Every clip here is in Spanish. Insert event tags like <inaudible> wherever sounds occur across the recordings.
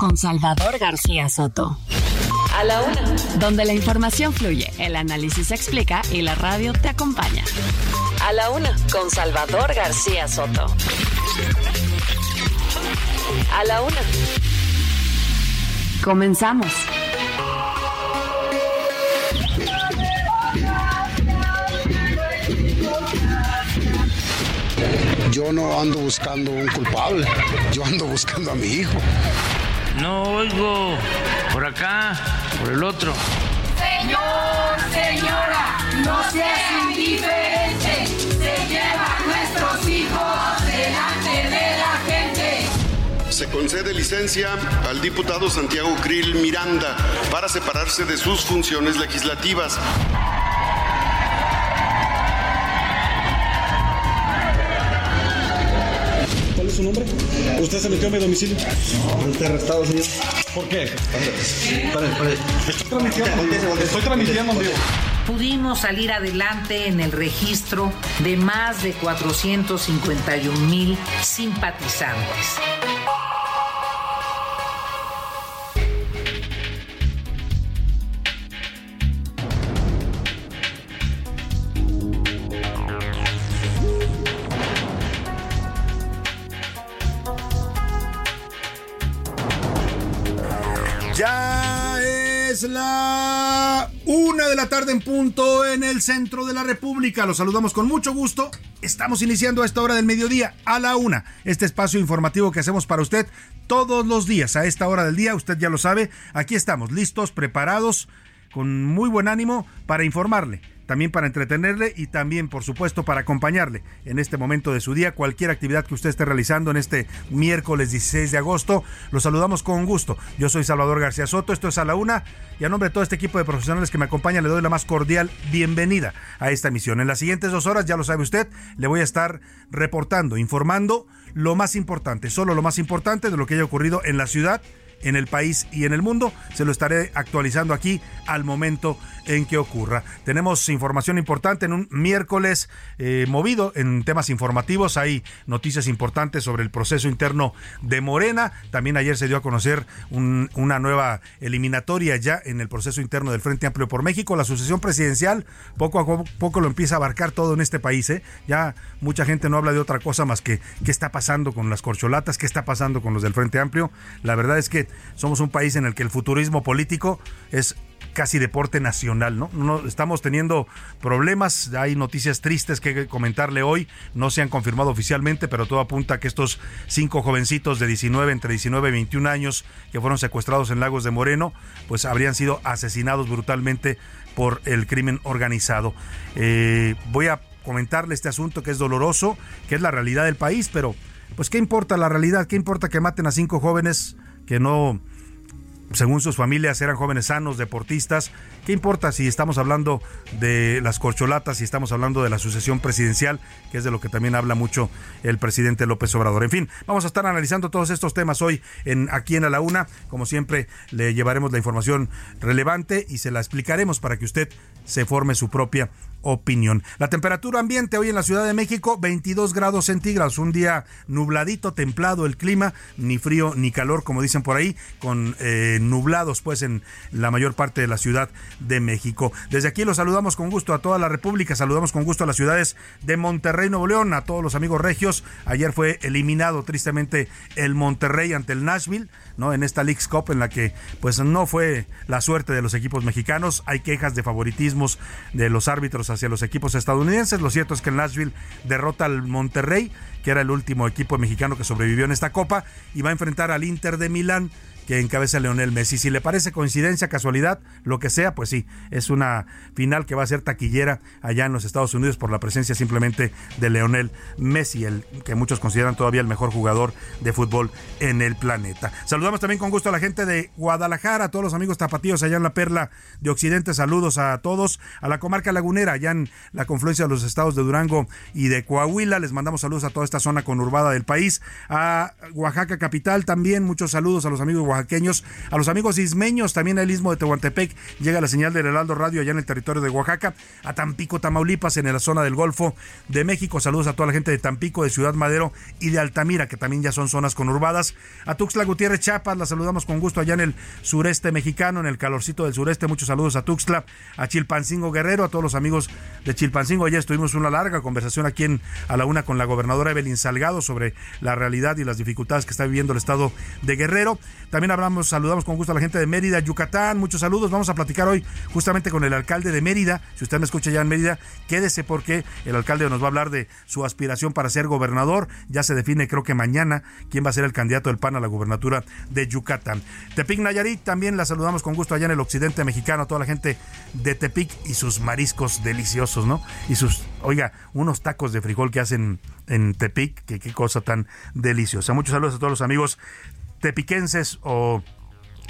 con Salvador García Soto. A la Una. Donde la información fluye, el análisis se explica y la radio te acompaña. A la Una con Salvador García Soto. A la Una. Comenzamos. Yo no ando buscando un culpable, yo ando buscando a mi hijo. No oigo por acá, por el otro. Señor, señora, no seas indiferente. Se lleva a nuestros hijos delante de la gente. Se concede licencia al diputado Santiago Krill Miranda para separarse de sus funciones legislativas. Su nombre? ¿Usted se metió a mi domicilio? Ante arrestado, señor. ¿Por qué? Pare, pare. Estoy transmitiendo. Estoy transmitiendo en vivo. Pudimos salir adelante en el registro de más de 451 mil simpatizantes. La una de la tarde en punto en el centro de la República. Los saludamos con mucho gusto. Estamos iniciando a esta hora del mediodía, a la una, este espacio informativo que hacemos para usted todos los días a esta hora del día. Usted ya lo sabe, aquí estamos listos, preparados, con muy buen ánimo para informarle también para entretenerle y también, por supuesto, para acompañarle en este momento de su día, cualquier actividad que usted esté realizando en este miércoles 16 de agosto. Los saludamos con gusto. Yo soy Salvador García Soto, esto es a la una y a nombre de todo este equipo de profesionales que me acompaña le doy la más cordial bienvenida a esta emisión. En las siguientes dos horas, ya lo sabe usted, le voy a estar reportando, informando lo más importante, solo lo más importante de lo que haya ocurrido en la ciudad en el país y en el mundo. Se lo estaré actualizando aquí al momento en que ocurra. Tenemos información importante en un miércoles eh, movido en temas informativos. Hay noticias importantes sobre el proceso interno de Morena. También ayer se dio a conocer una nueva eliminatoria ya en el proceso interno del Frente Amplio por México. La sucesión presidencial poco a poco lo empieza a abarcar todo en este país. ¿eh? Ya mucha gente no habla de otra cosa más que qué está pasando con las corcholatas, qué está pasando con los del Frente Amplio. La verdad es que somos un país en el que el futurismo político es casi deporte nacional, ¿no? ¿no? Estamos teniendo problemas, hay noticias tristes que comentarle hoy, no se han confirmado oficialmente, pero todo apunta a que estos cinco jovencitos de 19, entre 19 y 21 años que fueron secuestrados en Lagos de Moreno, pues habrían sido asesinados brutalmente por el crimen organizado. Eh, voy a comentarle este asunto que es doloroso, que es la realidad del país, pero pues qué importa la realidad, qué importa que maten a cinco jóvenes que no según sus familias eran jóvenes sanos, deportistas. ¿Qué importa si estamos hablando de las corcholatas, si estamos hablando de la sucesión presidencial, que es de lo que también habla mucho el presidente López Obrador? En fin, vamos a estar analizando todos estos temas hoy en aquí en A la Una. Como siempre, le llevaremos la información relevante y se la explicaremos para que usted se forme su propia opinión. La temperatura ambiente hoy en la Ciudad de México, 22 grados centígrados, un día nubladito, templado el clima, ni frío ni calor, como dicen por ahí, con eh, nublados pues en la mayor parte de la Ciudad de México. Desde aquí los saludamos con gusto a toda la República, saludamos con gusto a las ciudades de Monterrey, Nuevo León, a todos los amigos regios. Ayer fue eliminado tristemente el Monterrey ante el Nashville, ¿no? En esta League's Cup en la que pues no fue la suerte de los equipos mexicanos, hay quejas de de los árbitros hacia los equipos estadounidenses. Lo cierto es que Nashville derrota al Monterrey, que era el último equipo mexicano que sobrevivió en esta copa, y va a enfrentar al Inter de Milán que encabeza Leonel Messi. Si le parece coincidencia, casualidad, lo que sea, pues sí, es una final que va a ser taquillera allá en los Estados Unidos por la presencia simplemente de Leonel Messi, el que muchos consideran todavía el mejor jugador de fútbol en el planeta. Saludamos también con gusto a la gente de Guadalajara, a todos los amigos tapatíos allá en la Perla de Occidente. Saludos a todos, a la comarca lagunera, allá en la confluencia de los estados de Durango y de Coahuila. Les mandamos saludos a toda esta zona conurbada del país. A Oaxaca capital también, muchos saludos a los amigos a los amigos ismeños, también al istmo de Tehuantepec. Llega la señal del Heraldo Radio allá en el territorio de Oaxaca. A Tampico, Tamaulipas, en la zona del Golfo de México. Saludos a toda la gente de Tampico, de Ciudad Madero y de Altamira, que también ya son zonas conurbadas. A Tuxtla Gutiérrez, Chiapas, la saludamos con gusto allá en el sureste mexicano, en el calorcito del sureste. Muchos saludos a Tuxtla, a Chilpancingo Guerrero, a todos los amigos de Chilpancingo. Ayer estuvimos una larga conversación aquí en a la una con la gobernadora Evelyn Salgado sobre la realidad y las dificultades que está viviendo el estado de Guerrero. También hablamos, saludamos con gusto a la gente de Mérida, Yucatán. Muchos saludos. Vamos a platicar hoy justamente con el alcalde de Mérida. Si usted me escucha ya en Mérida, quédese porque el alcalde nos va a hablar de su aspiración para ser gobernador. Ya se define, creo que mañana, quién va a ser el candidato del PAN a la gubernatura de Yucatán. Tepic Nayarit, también la saludamos con gusto allá en el occidente mexicano, a toda la gente de Tepic y sus mariscos deliciosos, ¿no? Y sus, oiga, unos tacos de frijol que hacen en Tepic, que qué cosa tan deliciosa. Muchos saludos a todos los amigos tepiquenses o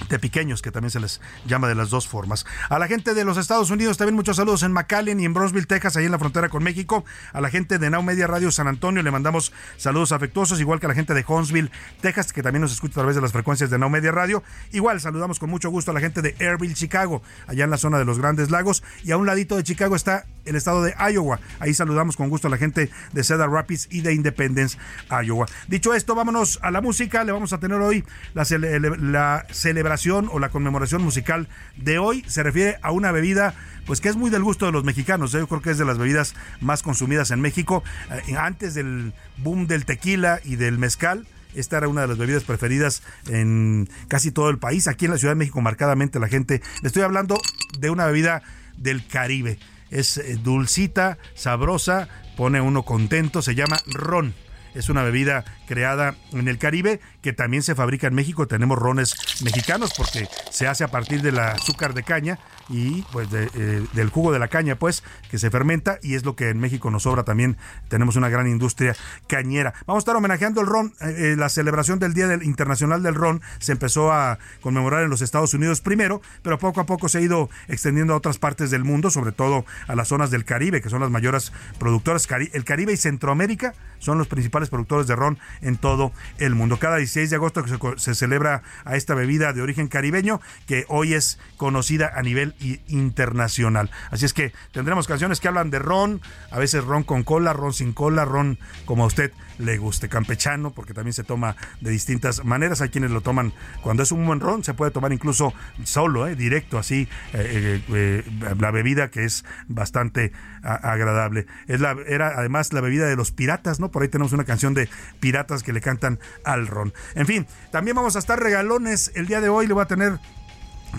de pequeños, que también se les llama de las dos formas. A la gente de los Estados Unidos también muchos saludos en McAllen y en Brosville, Texas, ahí en la frontera con México. A la gente de Now Media Radio San Antonio le mandamos saludos afectuosos, igual que a la gente de Huntsville, Texas, que también nos escucha a través de las frecuencias de Now Media Radio. Igual saludamos con mucho gusto a la gente de Airville, Chicago, allá en la zona de los Grandes Lagos. Y a un ladito de Chicago está el estado de Iowa. Ahí saludamos con gusto a la gente de Cedar Rapids y de Independence, Iowa. Dicho esto, vámonos a la música. Le vamos a tener hoy la, cele la celebración o la conmemoración musical de hoy. Se refiere a una bebida pues que es muy del gusto de los mexicanos. Yo creo que es de las bebidas más consumidas en México. Eh, antes del boom del tequila y del mezcal. Esta era una de las bebidas preferidas en casi todo el país. Aquí en la Ciudad de México, marcadamente la gente. Le estoy hablando de una bebida del Caribe. Es eh, dulcita, sabrosa, pone uno contento. Se llama ron. Es una bebida creada en el Caribe que también se fabrica en México. Tenemos rones mexicanos porque se hace a partir del azúcar de caña y pues eh, del jugo de la caña pues que se fermenta y es lo que en México nos sobra también. Tenemos una gran industria cañera. Vamos a estar homenajeando el ron. Eh, eh, la celebración del día del internacional del ron se empezó a conmemorar en los Estados Unidos primero pero poco a poco se ha ido extendiendo a otras partes del mundo sobre todo a las zonas del Caribe que son las mayores productoras. El Caribe y Centroamérica son los principales productores de ron en todo el mundo cada 16 de agosto se, se celebra a esta bebida de origen caribeño que hoy es conocida a nivel internacional. Así es que tendremos canciones que hablan de ron, a veces ron con cola, ron sin cola, ron como usted le guste, campechano, porque también se toma de distintas maneras. Hay quienes lo toman cuando es un buen ron, se puede tomar incluso solo, eh, directo, así, eh, eh, la bebida que es bastante agradable. Es la, era además la bebida de los piratas, ¿no? Por ahí tenemos una canción de piratas que le cantan al ron. En fin, también vamos a estar regalones el día de hoy, le voy a tener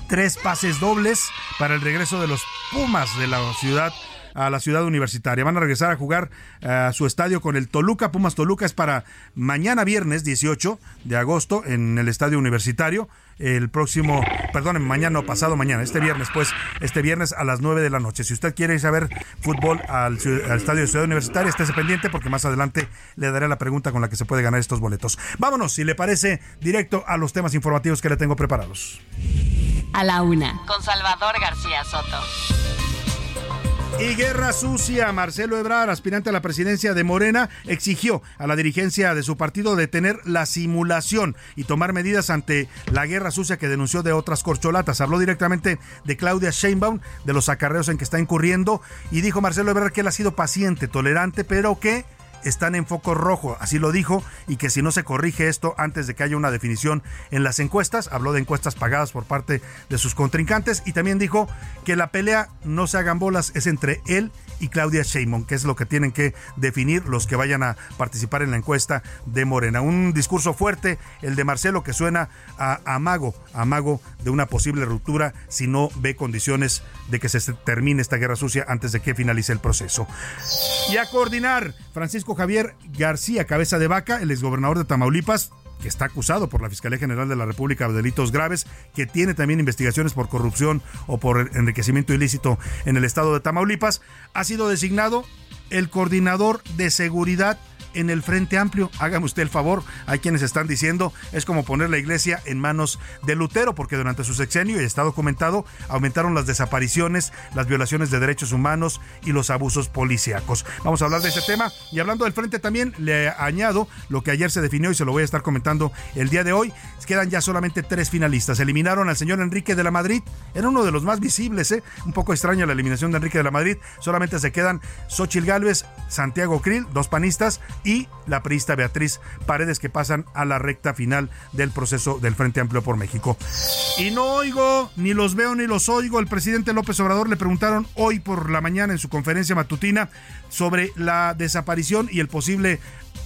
tres pases dobles para el regreso de los Pumas de la ciudad a la ciudad universitaria. Van a regresar a jugar a su estadio con el Toluca. Pumas Toluca es para mañana viernes 18 de agosto en el estadio universitario. El próximo, perdón, mañana o pasado mañana, este viernes, pues, este viernes a las 9 de la noche. Si usted quiere saber fútbol al, estadio de Ciudad Universitaria, estése pendiente porque más adelante le daré la pregunta con la que se puede ganar estos boletos. Vámonos, si le parece, directo a los temas informativos que le tengo preparados. A la una. Con Salvador García Soto. Y guerra sucia. Marcelo Ebrard, aspirante a la presidencia de Morena, exigió a la dirigencia de su partido detener la simulación y tomar medidas ante la guerra sucia que denunció de otras corcholatas. Habló directamente de Claudia Sheinbaum, de los acarreos en que está incurriendo, y dijo Marcelo Ebrard que él ha sido paciente, tolerante, pero que están en foco rojo, así lo dijo, y que si no se corrige esto antes de que haya una definición en las encuestas, habló de encuestas pagadas por parte de sus contrincantes y también dijo que la pelea no se hagan bolas, es entre él y Claudia Sheinbaum, que es lo que tienen que definir los que vayan a participar en la encuesta de Morena. Un discurso fuerte, el de Marcelo, que suena a amago, amago de una posible ruptura si no ve condiciones de que se termine esta guerra sucia antes de que finalice el proceso. Y a coordinar, Francisco Javier García, cabeza de vaca, el exgobernador de Tamaulipas, que está acusado por la Fiscalía General de la República de delitos graves, que tiene también investigaciones por corrupción o por enriquecimiento ilícito en el estado de Tamaulipas, ha sido designado el coordinador de seguridad en el Frente Amplio. Hágame usted el favor, hay quienes están diciendo es como poner la iglesia en manos de Lutero, porque durante su sexenio, y está documentado, aumentaron las desapariciones, las violaciones de derechos humanos y los abusos policíacos. Vamos a hablar de ese tema y hablando del Frente también le añado lo que ayer se definió y se lo voy a estar comentando el día de hoy. Quedan ya solamente tres finalistas. Eliminaron al señor Enrique de la Madrid, era uno de los más visibles, ¿eh? un poco extraña la eliminación de Enrique de la Madrid. Solamente se quedan Xochil Gálvez, Santiago Krill, dos panistas, y la priista Beatriz Paredes que pasan a la recta final del proceso del Frente Amplio por México. Y no oigo, ni los veo ni los oigo. El presidente López Obrador le preguntaron hoy por la mañana en su conferencia matutina sobre la desaparición y el posible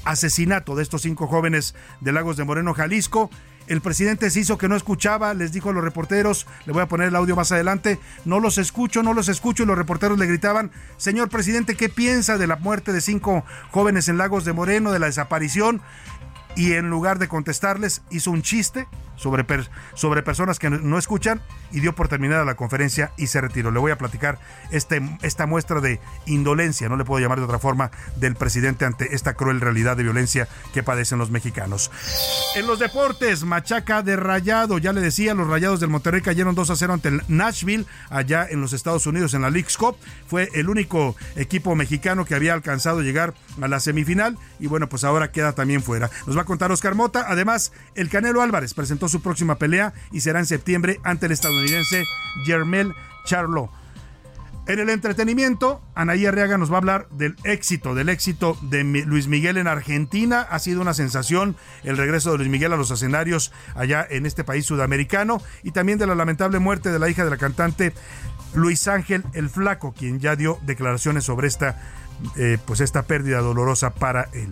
asesinato de estos cinco jóvenes de Lagos de Moreno, Jalisco. El presidente se hizo que no escuchaba, les dijo a los reporteros, le voy a poner el audio más adelante, no los escucho, no los escucho, y los reporteros le gritaban, señor presidente, ¿qué piensa de la muerte de cinco jóvenes en Lagos de Moreno, de la desaparición? Y en lugar de contestarles, hizo un chiste sobre, sobre personas que no escuchan y dio por terminada la conferencia y se retiró. Le voy a platicar este, esta muestra de indolencia, no le puedo llamar de otra forma, del presidente ante esta cruel realidad de violencia que padecen los mexicanos. En los deportes, machaca de rayado, ya le decía, los rayados del Monterrey cayeron 2 a 0 ante el Nashville, allá en los Estados Unidos, en la League's Cup. Fue el único equipo mexicano que había alcanzado llegar a la semifinal y bueno, pues ahora queda también fuera. A contar Oscar Mota. Además, el Canelo Álvarez presentó su próxima pelea y será en septiembre ante el estadounidense Jermel Charlo. En el entretenimiento, Anaí Arriaga nos va a hablar del éxito, del éxito de Luis Miguel en Argentina. Ha sido una sensación el regreso de Luis Miguel a los escenarios allá en este país sudamericano y también de la lamentable muerte de la hija de la cantante Luis Ángel el Flaco, quien ya dio declaraciones sobre esta, eh, pues esta pérdida dolorosa para él.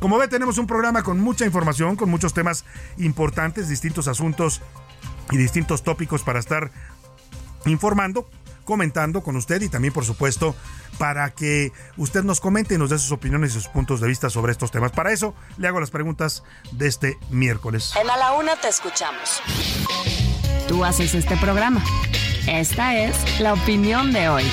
Como ve, tenemos un programa con mucha información, con muchos temas importantes, distintos asuntos y distintos tópicos para estar informando, comentando con usted y también, por supuesto, para que usted nos comente y nos dé sus opiniones y sus puntos de vista sobre estos temas. Para eso, le hago las preguntas de este miércoles. En A la Una te escuchamos. Tú haces este programa. Esta es la opinión de hoy.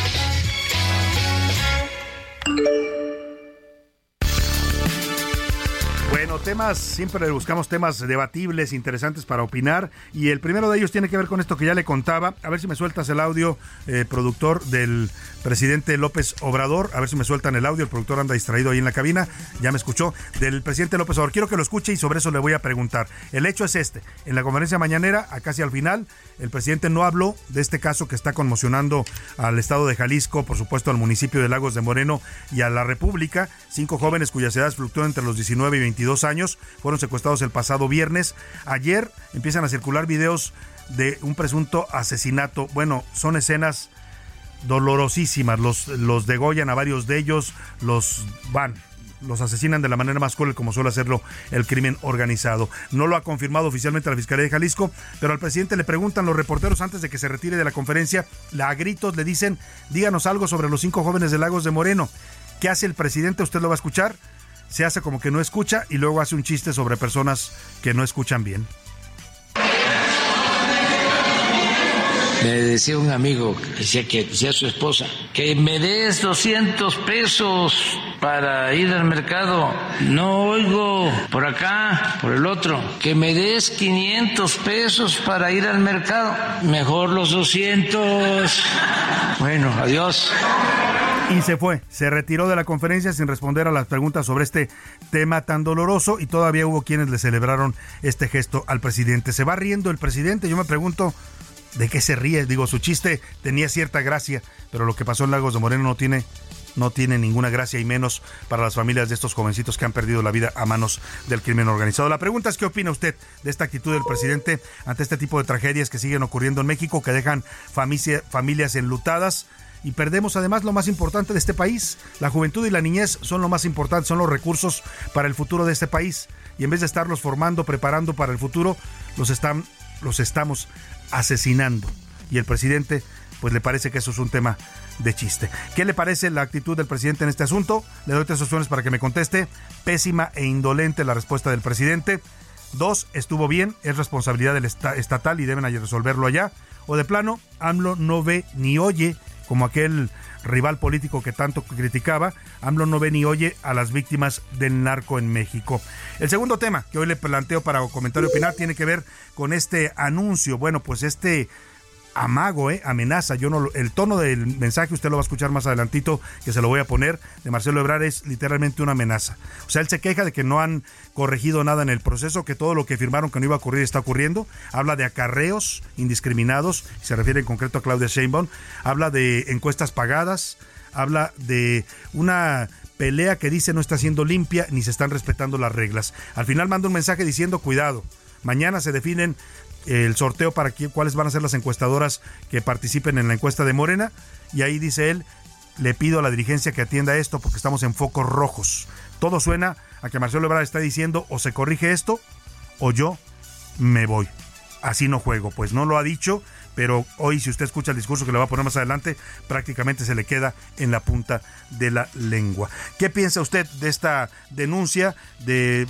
Bueno, temas, siempre buscamos temas debatibles, interesantes para opinar. Y el primero de ellos tiene que ver con esto que ya le contaba. A ver si me sueltas el audio, eh, productor del presidente López Obrador. A ver si me sueltan el audio. El productor anda distraído ahí en la cabina. Ya me escuchó. Del presidente López Obrador. Quiero que lo escuche y sobre eso le voy a preguntar. El hecho es este. En la conferencia mañanera, a casi al final, el presidente no habló de este caso que está conmocionando al estado de Jalisco, por supuesto al municipio de Lagos de Moreno y a la República. Cinco jóvenes cuyas edades fluctúan entre los 19 y 22 años, fueron secuestrados el pasado viernes. Ayer empiezan a circular videos de un presunto asesinato. Bueno, son escenas dolorosísimas. Los, los degollan a varios de ellos, los van, los asesinan de la manera más cruel como suele hacerlo el crimen organizado. No lo ha confirmado oficialmente la Fiscalía de Jalisco, pero al presidente le preguntan los reporteros antes de que se retire de la conferencia, a gritos le dicen, díganos algo sobre los cinco jóvenes de Lagos de Moreno. ¿Qué hace el presidente? ¿Usted lo va a escuchar? se hace como que no escucha y luego hace un chiste sobre personas que no escuchan bien. Me decía un amigo, decía que decía su esposa, que me des 200 pesos para ir al mercado. No oigo por acá, por el otro. Que me des 500 pesos para ir al mercado. Mejor los 200. Bueno, adiós y se fue. Se retiró de la conferencia sin responder a las preguntas sobre este tema tan doloroso y todavía hubo quienes le celebraron este gesto al presidente. Se va riendo el presidente. Yo me pregunto de qué se ríe. Digo, su chiste tenía cierta gracia, pero lo que pasó en Lagos de Moreno no tiene no tiene ninguna gracia y menos para las familias de estos jovencitos que han perdido la vida a manos del crimen organizado. La pregunta es qué opina usted de esta actitud del presidente ante este tipo de tragedias que siguen ocurriendo en México, que dejan familias enlutadas y perdemos además lo más importante de este país. La juventud y la niñez son lo más importante, son los recursos para el futuro de este país. Y en vez de estarlos formando, preparando para el futuro, los, están, los estamos asesinando. Y el presidente, pues le parece que eso es un tema de chiste. ¿Qué le parece la actitud del presidente en este asunto? Le doy tres opciones para que me conteste. Pésima e indolente la respuesta del presidente. Dos, estuvo bien, es responsabilidad del estatal y deben resolverlo allá. O de plano, AMLO no ve ni oye como aquel rival político que tanto criticaba, AMLO no ve ni oye a las víctimas del narco en México. El segundo tema que hoy le planteo para comentar y opinar tiene que ver con este anuncio. Bueno, pues este amago, ¿eh? amenaza. Yo no el tono del mensaje usted lo va a escuchar más adelantito, que se lo voy a poner, de Marcelo Ebrard es literalmente una amenaza. O sea, él se queja de que no han corregido nada en el proceso, que todo lo que firmaron que no iba a ocurrir está ocurriendo. Habla de acarreos indiscriminados, se refiere en concreto a Claudia Sheinbaum. Habla de encuestas pagadas, habla de una pelea que dice no está siendo limpia ni se están respetando las reglas. Al final manda un mensaje diciendo cuidado. Mañana se definen el sorteo para cuáles van a ser las encuestadoras que participen en la encuesta de Morena. Y ahí dice él, le pido a la dirigencia que atienda esto porque estamos en focos rojos. Todo suena a que Marcelo Ebrard está diciendo o se corrige esto o yo me voy. Así no juego. Pues no lo ha dicho, pero hoy si usted escucha el discurso que le va a poner más adelante, prácticamente se le queda en la punta de la lengua. ¿Qué piensa usted de esta denuncia de,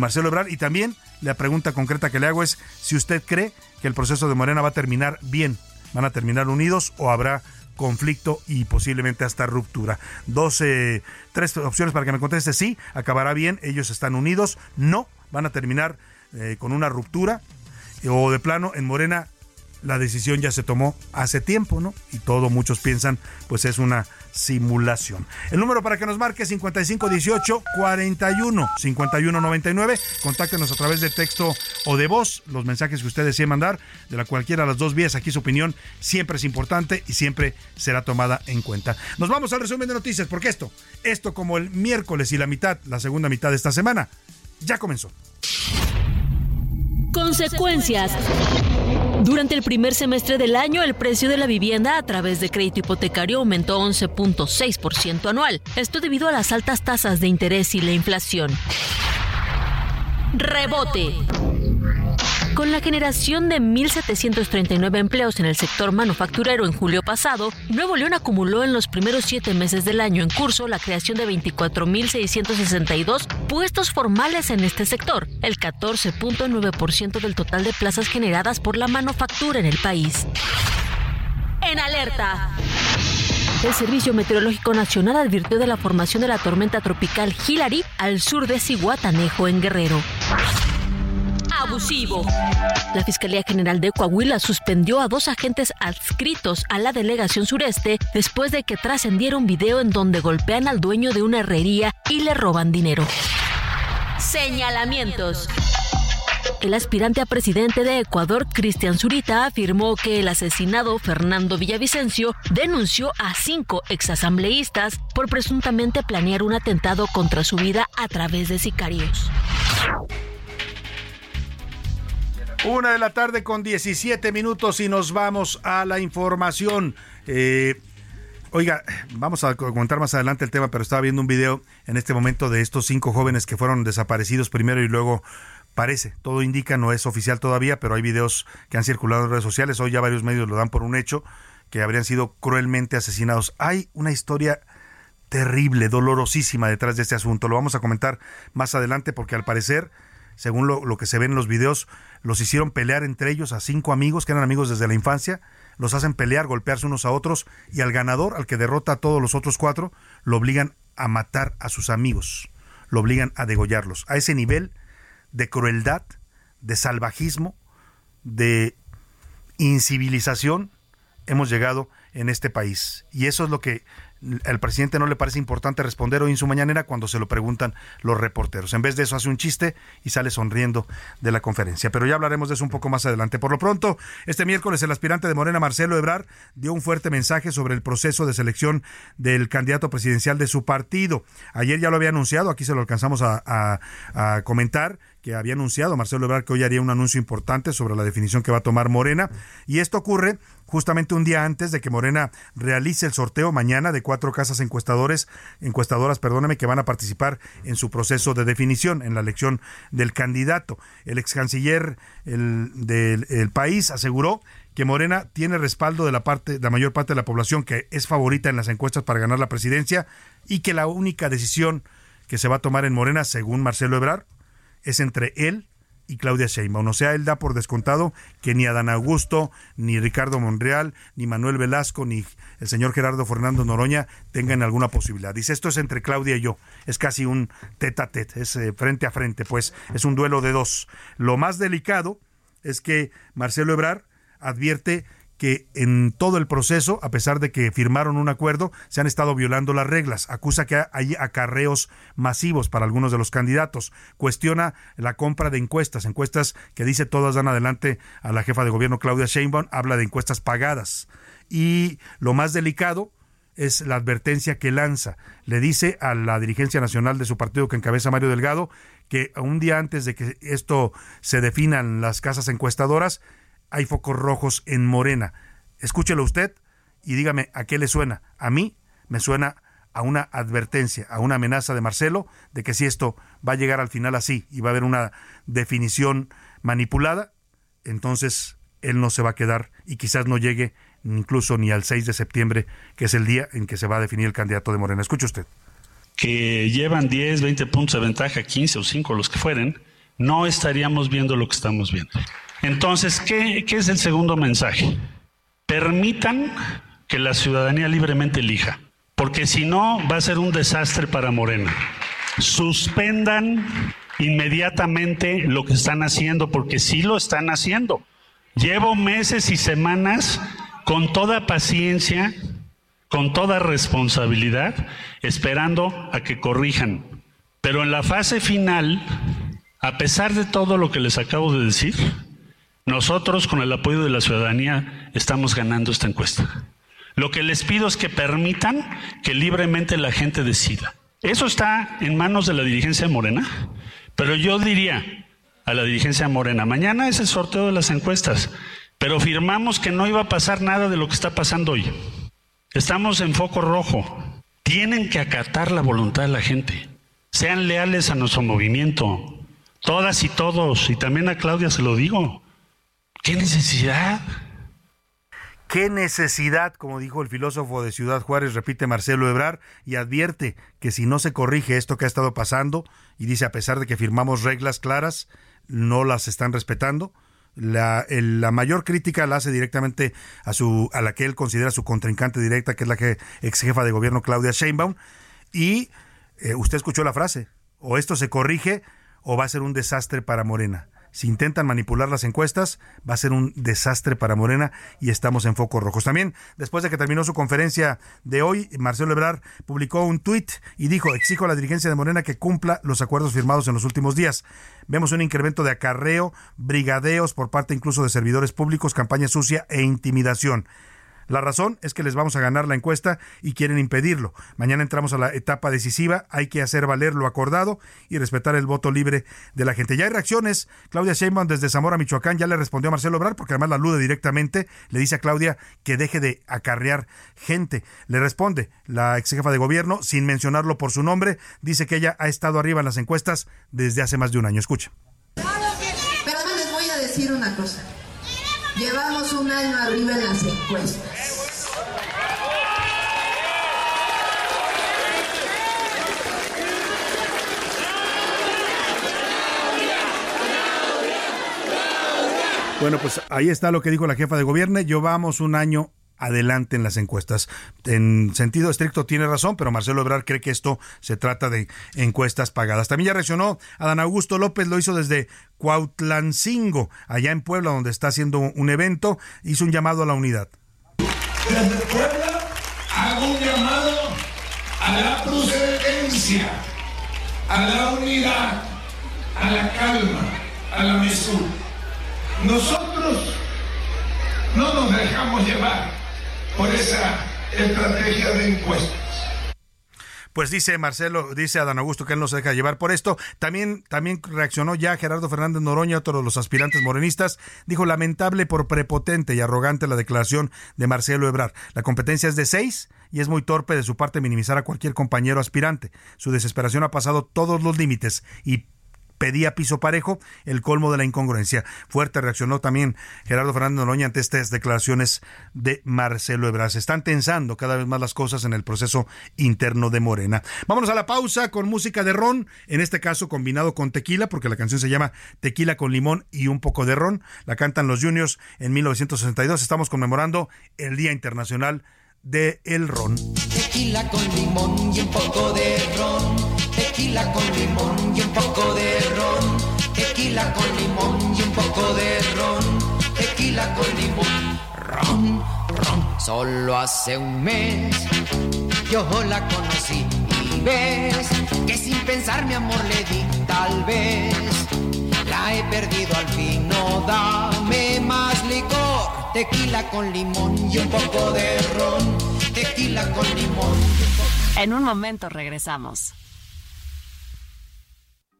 Marcelo Ebrard? Y también la pregunta concreta que le hago es si usted cree que el proceso de Morena va a terminar bien, van a terminar unidos o habrá conflicto y posiblemente hasta ruptura. Dos, tres opciones para que me conteste. Sí, acabará bien, ellos están unidos. No, van a terminar eh, con una ruptura. O de plano, en Morena la decisión ya se tomó hace tiempo, ¿no? Y todo muchos piensan, pues es una simulación. El número para que nos marque 5518 41 5199. Contáctenos a través de texto o de voz, los mensajes que usted desee mandar, de la cualquiera de las dos vías. Aquí su opinión siempre es importante y siempre será tomada en cuenta. Nos vamos al resumen de noticias, porque esto, esto como el miércoles y la mitad, la segunda mitad de esta semana, ya comenzó. Consecuencias. Durante el primer semestre del año, el precio de la vivienda a través de crédito hipotecario aumentó 11.6% anual. Esto debido a las altas tasas de interés y la inflación. Rebote. Con la generación de 1.739 empleos en el sector manufacturero en julio pasado, Nuevo León acumuló en los primeros siete meses del año en curso la creación de 24.662 puestos formales en este sector, el 14.9% del total de plazas generadas por la manufactura en el país. En alerta. El Servicio Meteorológico Nacional advirtió de la formación de la tormenta tropical Hillary al sur de Cihuatanejo, en Guerrero abusivo. La Fiscalía General de Coahuila suspendió a dos agentes adscritos a la delegación sureste después de que trascendiera un video en donde golpean al dueño de una herrería y le roban dinero. Señalamientos. El aspirante a presidente de Ecuador, Cristian Zurita, afirmó que el asesinado Fernando Villavicencio denunció a cinco exasambleístas por presuntamente planear un atentado contra su vida a través de sicarios. Una de la tarde con 17 minutos y nos vamos a la información. Eh, oiga, vamos a comentar más adelante el tema, pero estaba viendo un video en este momento de estos cinco jóvenes que fueron desaparecidos primero y luego parece, todo indica, no es oficial todavía, pero hay videos que han circulado en redes sociales, hoy ya varios medios lo dan por un hecho, que habrían sido cruelmente asesinados. Hay una historia terrible, dolorosísima detrás de este asunto. Lo vamos a comentar más adelante porque al parecer según lo, que se ve en los videos, los hicieron pelear entre ellos a cinco amigos que eran amigos desde la infancia, los hacen pelear, golpearse unos a otros y al ganador, al que derrota a todos los otros cuatro, lo obligan a matar a sus amigos, lo obligan a degollarlos. A ese nivel de crueldad, de salvajismo, de incivilización hemos llegado en este país. Y eso es lo que al presidente no le parece importante responder hoy en su mañanera cuando se lo preguntan los reporteros. En vez de eso hace un chiste y sale sonriendo de la conferencia. Pero ya hablaremos de eso un poco más adelante. Por lo pronto, este miércoles el aspirante de Morena, Marcelo Ebrar, dio un fuerte mensaje sobre el proceso de selección del candidato presidencial de su partido. Ayer ya lo había anunciado, aquí se lo alcanzamos a, a comentar que había anunciado Marcelo Ebrard que hoy haría un anuncio importante sobre la definición que va a tomar Morena. Y esto ocurre justamente un día antes de que Morena realice el sorteo mañana de cuatro casas encuestadores, encuestadoras, perdóneme, que van a participar en su proceso de definición, en la elección del candidato. El ex canciller del país aseguró que Morena tiene respaldo de la parte, de la mayor parte de la población que es favorita en las encuestas para ganar la presidencia y que la única decisión que se va a tomar en Morena, según Marcelo Ebrard, es entre él y Claudia Sheinbaum. O sea, él da por descontado que ni Adán Augusto, ni Ricardo Monreal, ni Manuel Velasco, ni el señor Gerardo Fernando Noroña tengan alguna posibilidad. Dice, esto es entre Claudia y yo. Es casi un tete a tete, es eh, frente a frente, pues es un duelo de dos. Lo más delicado es que Marcelo Ebrar advierte que en todo el proceso, a pesar de que firmaron un acuerdo, se han estado violando las reglas. Acusa que hay acarreos masivos para algunos de los candidatos. Cuestiona la compra de encuestas, encuestas que dice todas dan adelante a la jefa de gobierno Claudia Sheinbaum, habla de encuestas pagadas. Y lo más delicado es la advertencia que lanza. Le dice a la dirigencia nacional de su partido que encabeza Mario Delgado que un día antes de que esto se definan las casas encuestadoras, hay focos rojos en Morena. Escúchelo usted y dígame a qué le suena. A mí me suena a una advertencia, a una amenaza de Marcelo de que si esto va a llegar al final así y va a haber una definición manipulada, entonces él no se va a quedar y quizás no llegue incluso ni al 6 de septiembre, que es el día en que se va a definir el candidato de Morena. Escuche usted. Que llevan 10, 20 puntos de ventaja, 15 o 5, los que fueren, no estaríamos viendo lo que estamos viendo. Entonces, ¿qué, es el segundo mensaje? Permitan que la ciudadanía libremente elija, porque si no va a ser un desastre para Morena. Suspendan inmediatamente lo que están haciendo, porque sí lo están haciendo. Llevo meses y semanas con toda paciencia, con toda responsabilidad, esperando a que corrijan. Pero en la fase final, a pesar de todo lo que les acabo de decir, nosotros, con el apoyo de la ciudadanía, estamos ganando esta encuesta. Lo que les pido es que permitan que libremente la gente decida. Eso está en manos de la dirigencia Morena, pero yo diría a la dirigencia Morena, mañana es el sorteo de las encuestas, pero firmamos que no iba a pasar nada de lo que está pasando hoy. Estamos en foco rojo. Tienen que acatar la voluntad de la gente. Sean leales a nuestro movimiento. Todas y todos, y también a Claudia se lo digo. ¿Qué necesidad? ¿Qué necesidad? Como dijo el filósofo de Ciudad Juárez, repite Marcelo Ebrar, y advierte que si no se corrige esto que ha estado pasando, y dice a pesar de que firmamos reglas claras, no las están respetando. La, la mayor crítica la hace directamente a su a la que él considera su contrincante directa, que es la ex jefa de gobierno Claudia Sheinbaum. Y eh, usted escuchó la frase: o esto se corrige o va a ser un desastre para Morena si intentan manipular las encuestas, va a ser un desastre para Morena y estamos en focos rojos. También, después de que terminó su conferencia de hoy, Marcelo Ebrard publicó un tuit y dijo, exijo a la dirigencia de Morena que cumpla los acuerdos firmados en los últimos días. Vemos un incremento de acarreo, brigadeos por parte incluso de servidores públicos, campaña sucia e intimidación. La razón es que les vamos a ganar la encuesta y quieren impedirlo. Mañana entramos a la etapa decisiva, hay que hacer valer lo acordado y respetar el voto libre de la gente. Ya hay reacciones. Claudia Sheinbaum desde Zamora, Michoacán, ya le respondió a Marcelo Obrar porque además la alude directamente, le dice a Claudia que deje de acarrear gente. Le responde la ex jefa de gobierno, sin mencionarlo por su nombre, dice que ella ha estado arriba en las encuestas desde hace más de un año. Escucha. Pero les voy a decir una cosa. Llevamos un año arriba en las encuestas. Bueno, pues ahí está lo que dijo la jefa de gobierno. Llevamos un año adelante en las encuestas. En sentido estricto tiene razón, pero Marcelo Ebrard cree que esto se trata de encuestas pagadas. También ya reaccionó Adán Augusto López, lo hizo desde Cuautlancingo, allá en Puebla, donde está haciendo un evento, hizo un llamado a la unidad. Desde Puebla hago un llamado a la procedencia, a la unidad, a la calma, a la mesura. Nosotros no nos dejamos llevar por esa estrategia de encuestas. Pues dice Marcelo, dice Adán Augusto que él no se deja llevar por esto. También, también reaccionó ya Gerardo Fernández Noroña, otro de los aspirantes morenistas. Dijo lamentable por prepotente y arrogante la declaración de Marcelo Ebrard. La competencia es de seis y es muy torpe de su parte minimizar a cualquier compañero aspirante. Su desesperación ha pasado todos los límites y pedía piso parejo, el colmo de la incongruencia. Fuerte reaccionó también Gerardo Fernández Noroña ante estas declaraciones de Marcelo Ebrard. Se están tensando cada vez más las cosas en el proceso interno de Morena. Vámonos a la pausa con música de ron, en este caso combinado con tequila, porque la canción se llama Tequila con limón y un poco de ron. La cantan los Juniors en 1962. Estamos conmemorando el Día Internacional de el Ron. Tequila con limón y un poco de ron. Tequila con limón y un poco de ron. Tequila con limón y un poco de ron. Tequila con limón. Ron, ron. Solo hace un mes yo la conocí y ves que sin pensar mi amor le di tal vez. La he perdido al fin, dame más licor. Tequila con limón y un poco de ron. Tequila con limón. En un momento regresamos.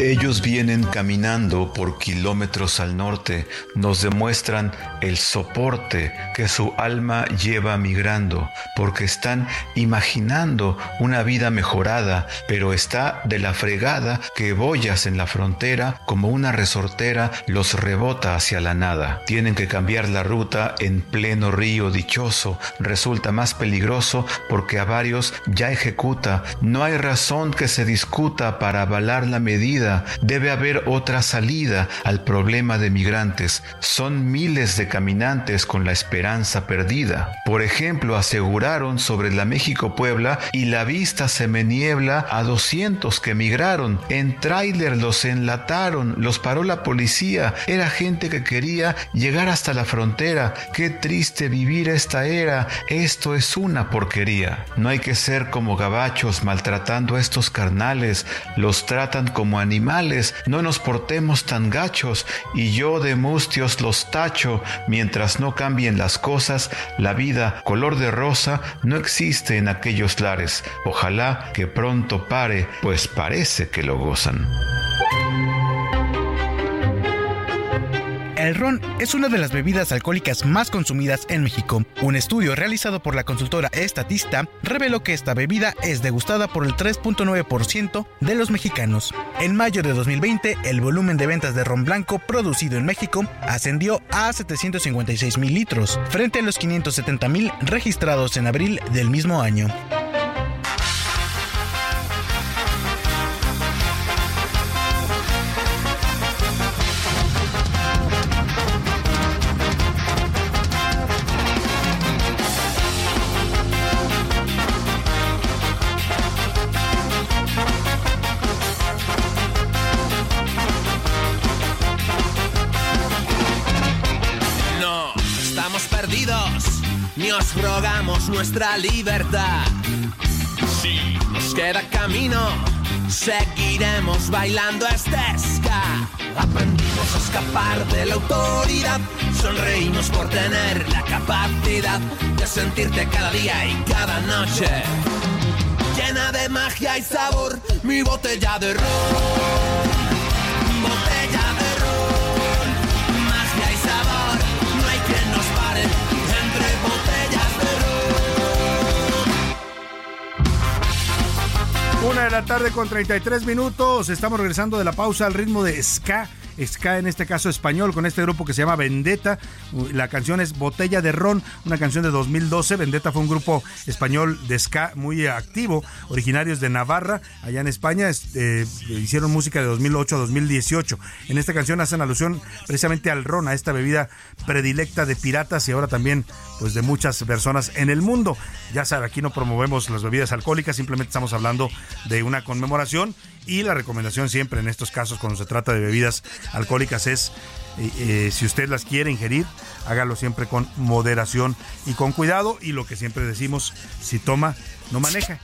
Ellos vienen caminando por kilómetros al norte, nos demuestran el soporte que su alma lleva migrando, porque están imaginando una vida mejorada, pero está de la fregada que boyas en la frontera como una resortera los rebota hacia la nada. Tienen que cambiar la ruta en pleno río dichoso, resulta más peligroso porque a varios ya ejecuta, no hay razón que se discuta para avalar la medida debe haber otra salida al problema de migrantes. Son miles de caminantes con la esperanza perdida. Por ejemplo, aseguraron sobre la México-Puebla y la vista se me niebla a 200 que migraron. En tráiler los enlataron, los paró la policía. Era gente que quería llegar hasta la frontera. Qué triste vivir esta era. Esto es una porquería. No hay que ser como gabachos maltratando a estos carnales. Los tratan como animales no nos portemos tan gachos, y yo de mustios los tacho, mientras no cambien las cosas, la vida color de rosa no existe en aquellos lares. Ojalá que pronto pare, pues parece que lo gozan. El ron es una de las bebidas alcohólicas más consumidas en México. Un estudio realizado por la consultora Estatista reveló que esta bebida es degustada por el 3.9% de los mexicanos. En mayo de 2020, el volumen de ventas de ron blanco producido en México ascendió a 756 mil litros, frente a los 570 mil registrados en abril del mismo año. Nuestra libertad. Si nos queda camino, seguiremos bailando este ska. Aprendimos a escapar de la autoridad, sonreímos por tener la capacidad de sentirte cada día y cada noche. Llena de magia y sabor, mi botella de ron. Una de la tarde con 33 minutos. Estamos regresando de la pausa al ritmo de ska. Ska en este caso español con este grupo que se llama Vendetta. La canción es Botella de Ron, una canción de 2012. Vendetta fue un grupo español de ska muy activo, originarios de Navarra, allá en España. Este, hicieron música de 2008 a 2018. En esta canción hacen alusión precisamente al ron, a esta bebida predilecta de piratas y ahora también pues de muchas personas en el mundo. Ya sabe, aquí no promovemos las bebidas alcohólicas, simplemente estamos hablando de una conmemoración y la recomendación siempre en estos casos cuando se trata de bebidas alcohólicas es eh, eh, si usted las quiere ingerir, hágalo siempre con moderación y con cuidado y lo que siempre decimos, si toma, no maneje,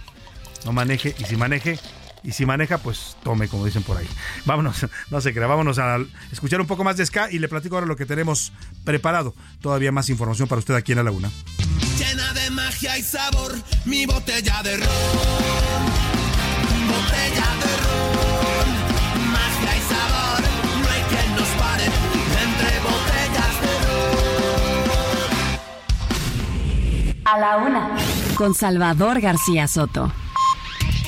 no maneje y si maneje, y si maneja, pues tome, como dicen por ahí. Vámonos, <laughs> no se crea, vámonos a escuchar un poco más de ska y le platico ahora lo que tenemos preparado. Todavía más información para usted aquí en La Laguna. Llena de magia y sabor, mi botella de ron. Botella de ron, magia y sabor, no hay quien nos pare entre botellas de ron. A la una. Con Salvador García Soto.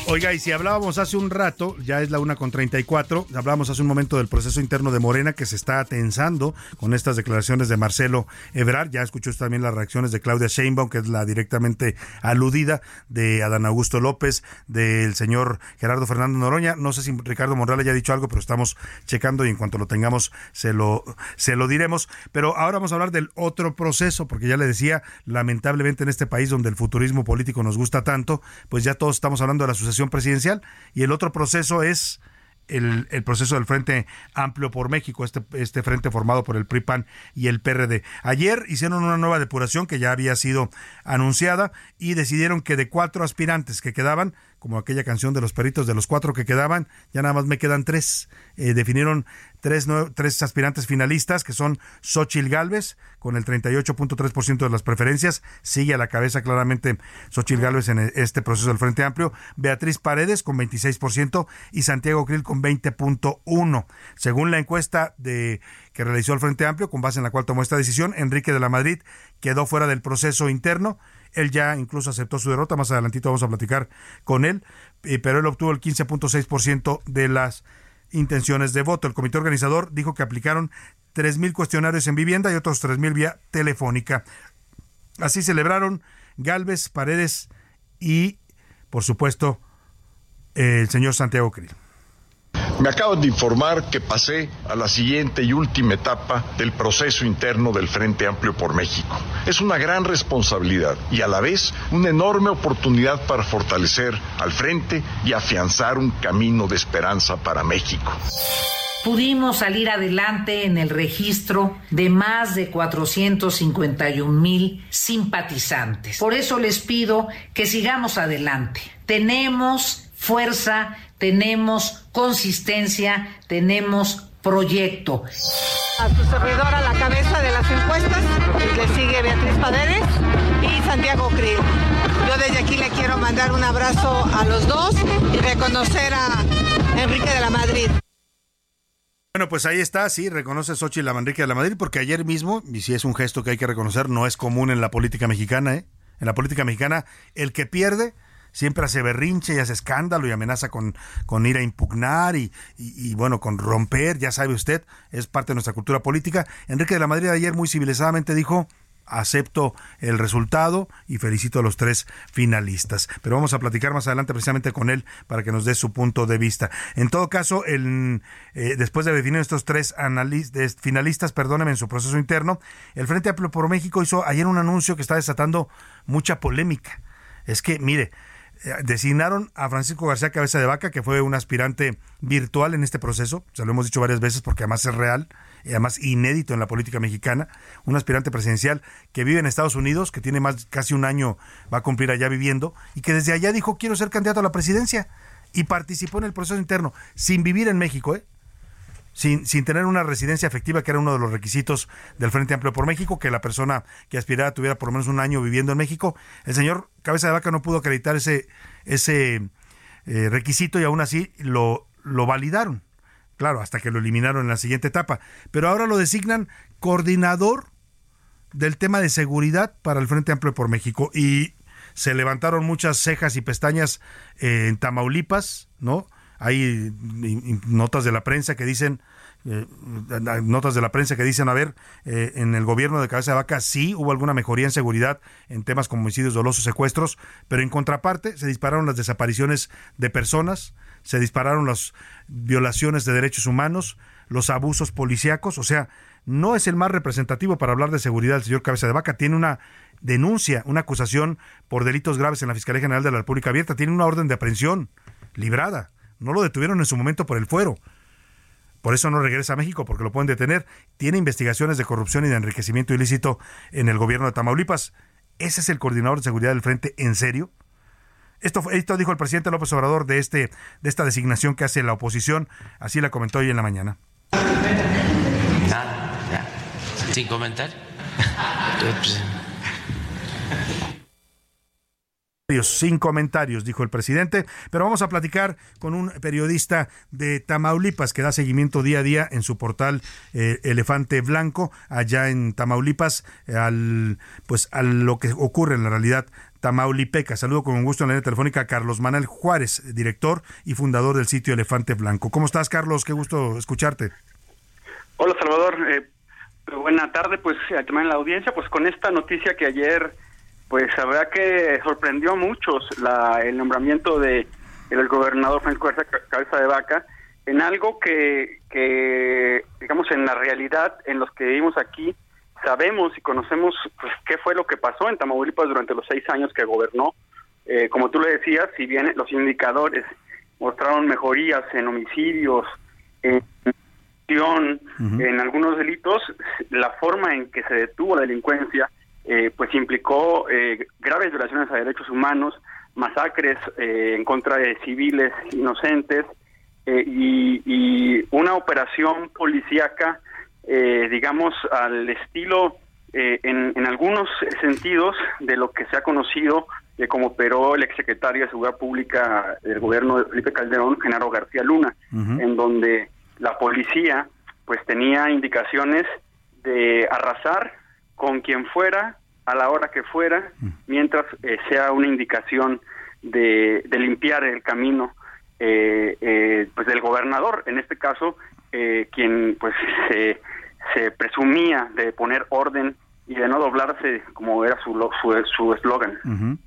Oiga, y si hablábamos hace un rato, ya es la una con 34, hablábamos hace un momento del proceso interno de Morena que se está tensando con estas declaraciones de Marcelo Ebrard. Ya escuchó también las reacciones de Claudia Sheinbaum, que es la directamente aludida, de Adán Augusto López, del señor Gerardo Fernando Noroña. No sé si Ricardo Monreal haya dicho algo, pero estamos checando y en cuanto lo tengamos se lo, se lo diremos. Pero ahora vamos a hablar del otro proceso, porque ya le decía, lamentablemente en este país donde el futurismo político nos gusta tanto, pues ya todos estamos hablando de la sucesión presidencial y el otro proceso es el, el, proceso del Frente Amplio por México, este, este frente formado por el PRI-PAN y el PRD. Ayer hicieron una nueva depuración que ya había sido anunciada y decidieron que de cuatro aspirantes que quedaban, como aquella canción de los peritos, de los cuatro que quedaban, ya nada más me quedan tres. Eh, definieron tres, tres aspirantes finalistas, que son Xochil Gálvez, con el 38.3% de las preferencias. Sigue a la cabeza claramente Xochil Gálvez en este proceso del Frente Amplio. Beatriz Paredes, con 26%, y Santiago Krill, con 20.1%. Según la encuesta de que realizó el Frente Amplio, con base en la cual tomó esta decisión, Enrique de la Madrid quedó fuera del proceso interno. Él ya incluso aceptó su derrota, más adelantito vamos a platicar con él, eh, pero él obtuvo el 15.6% de las intenciones de voto. El comité organizador dijo que aplicaron 3.000 cuestionarios en vivienda y otros 3.000 vía telefónica. Así celebraron Galvez, Paredes y, por supuesto, el señor Santiago Krill. Me acaban de informar que pasé a la siguiente y última etapa del proceso interno del Frente Amplio por México. Es una gran responsabilidad y a la vez una enorme oportunidad para fortalecer al frente y afianzar un camino de esperanza para México. Pudimos salir adelante en el registro de más de 451 mil simpatizantes. Por eso les pido que sigamos adelante. Tenemos fuerza tenemos consistencia, tenemos proyecto. A su servidor a la cabeza de las encuestas, le sigue Beatriz Paredes y Santiago Krill. Yo desde aquí le quiero mandar un abrazo a los dos y reconocer a Enrique de la Madrid. Bueno, pues ahí está, sí, reconoce Xochitl la Manrique de la Madrid, porque ayer mismo, y si es un gesto que hay que reconocer, no es común en la política mexicana, ¿eh? En la política mexicana, el que pierde siempre hace berrinche y hace escándalo y amenaza con, con ir a impugnar y, y, bueno, con romper, ya sabe usted, es parte de nuestra cultura política. Enrique de la Madrid ayer muy civilizadamente dijo, acepto el resultado y felicito a los tres finalistas. Pero vamos a platicar más adelante precisamente con él para que nos dé su punto de vista. En todo caso, el, eh, después de definir estos tres finalistas, perdónenme, en su proceso interno, el Frente Amplio por México hizo ayer un anuncio que está desatando mucha polémica. Es que, mire, designaron a Francisco García Cabeza de Vaca, que fue un aspirante virtual en este proceso, se lo hemos dicho varias veces porque además es real y además inédito en la política mexicana, un aspirante presidencial que vive en Estados Unidos, que tiene más casi un año va a cumplir allá viviendo y que desde allá dijo quiero ser candidato a la presidencia y participó en el proceso interno sin vivir en México, ¿eh? Sin, sin tener una residencia efectiva, que era uno de los requisitos del Frente Amplio por México, que la persona que aspirara tuviera por lo menos un año viviendo en México. El señor Cabeza de Vaca no pudo acreditar ese, ese eh, requisito y aún así lo, lo validaron. Claro, hasta que lo eliminaron en la siguiente etapa. Pero ahora lo designan coordinador del tema de seguridad para el Frente Amplio por México. Y se levantaron muchas cejas y pestañas eh, en Tamaulipas, ¿no? Hay notas de la prensa que dicen, eh, notas de la prensa que dicen, a ver, eh, en el gobierno de Cabeza de Vaca sí hubo alguna mejoría en seguridad en temas como homicidios dolosos, secuestros, pero en contraparte se dispararon las desapariciones de personas, se dispararon las violaciones de derechos humanos, los abusos policíacos, o sea, no es el más representativo para hablar de seguridad el señor Cabeza de Vaca, tiene una denuncia, una acusación por delitos graves en la Fiscalía General de la República Abierta, tiene una orden de aprehensión librada no lo detuvieron en su momento por el fuero. Por eso no regresa a México, porque lo pueden detener. Tiene investigaciones de corrupción y de enriquecimiento ilícito en el gobierno de Tamaulipas. ¿Ese es el coordinador de seguridad del frente en serio? Esto, esto dijo el presidente López Obrador de, este, de esta designación que hace la oposición. Así la comentó hoy en la mañana. Sin comentar. <laughs> Sin comentarios, dijo el presidente, pero vamos a platicar con un periodista de Tamaulipas que da seguimiento día a día en su portal eh, Elefante Blanco, allá en Tamaulipas, al pues a lo que ocurre en la realidad tamaulipeca. Saludo con gusto en la línea telefónica a Carlos Manuel Juárez, director y fundador del sitio Elefante Blanco. ¿Cómo estás, Carlos? Qué gusto escucharte. Hola, Salvador. Eh, buena tarde, pues, también en la audiencia, pues con esta noticia que ayer pues la verdad que sorprendió a muchos la, el nombramiento de el gobernador Francisco Cabeza de Vaca en algo que, que, digamos, en la realidad, en los que vivimos aquí, sabemos y conocemos pues, qué fue lo que pasó en Tamaulipas durante los seis años que gobernó. Eh, como tú le decías, si bien los indicadores mostraron mejorías en homicidios, en en algunos delitos, la forma en que se detuvo la delincuencia eh, pues implicó eh, graves violaciones a derechos humanos, masacres eh, en contra de civiles inocentes y, una operación policíaca, digamos, al estilo, en, en, algunos sentidos, de lo que se ha conocido de cómo operó el exsecretario de Seguridad Pública del gobierno de Felipe Calderón, Genaro García Luna, en donde la policía pues tenía indicaciones de arrasar con quien fuera, a la hora que fuera, mientras eh, sea una indicación de, de limpiar el camino eh, eh, pues del gobernador, en este caso, quien pues se, se presumía de poner orden y de no doblarse como era su su eslogan.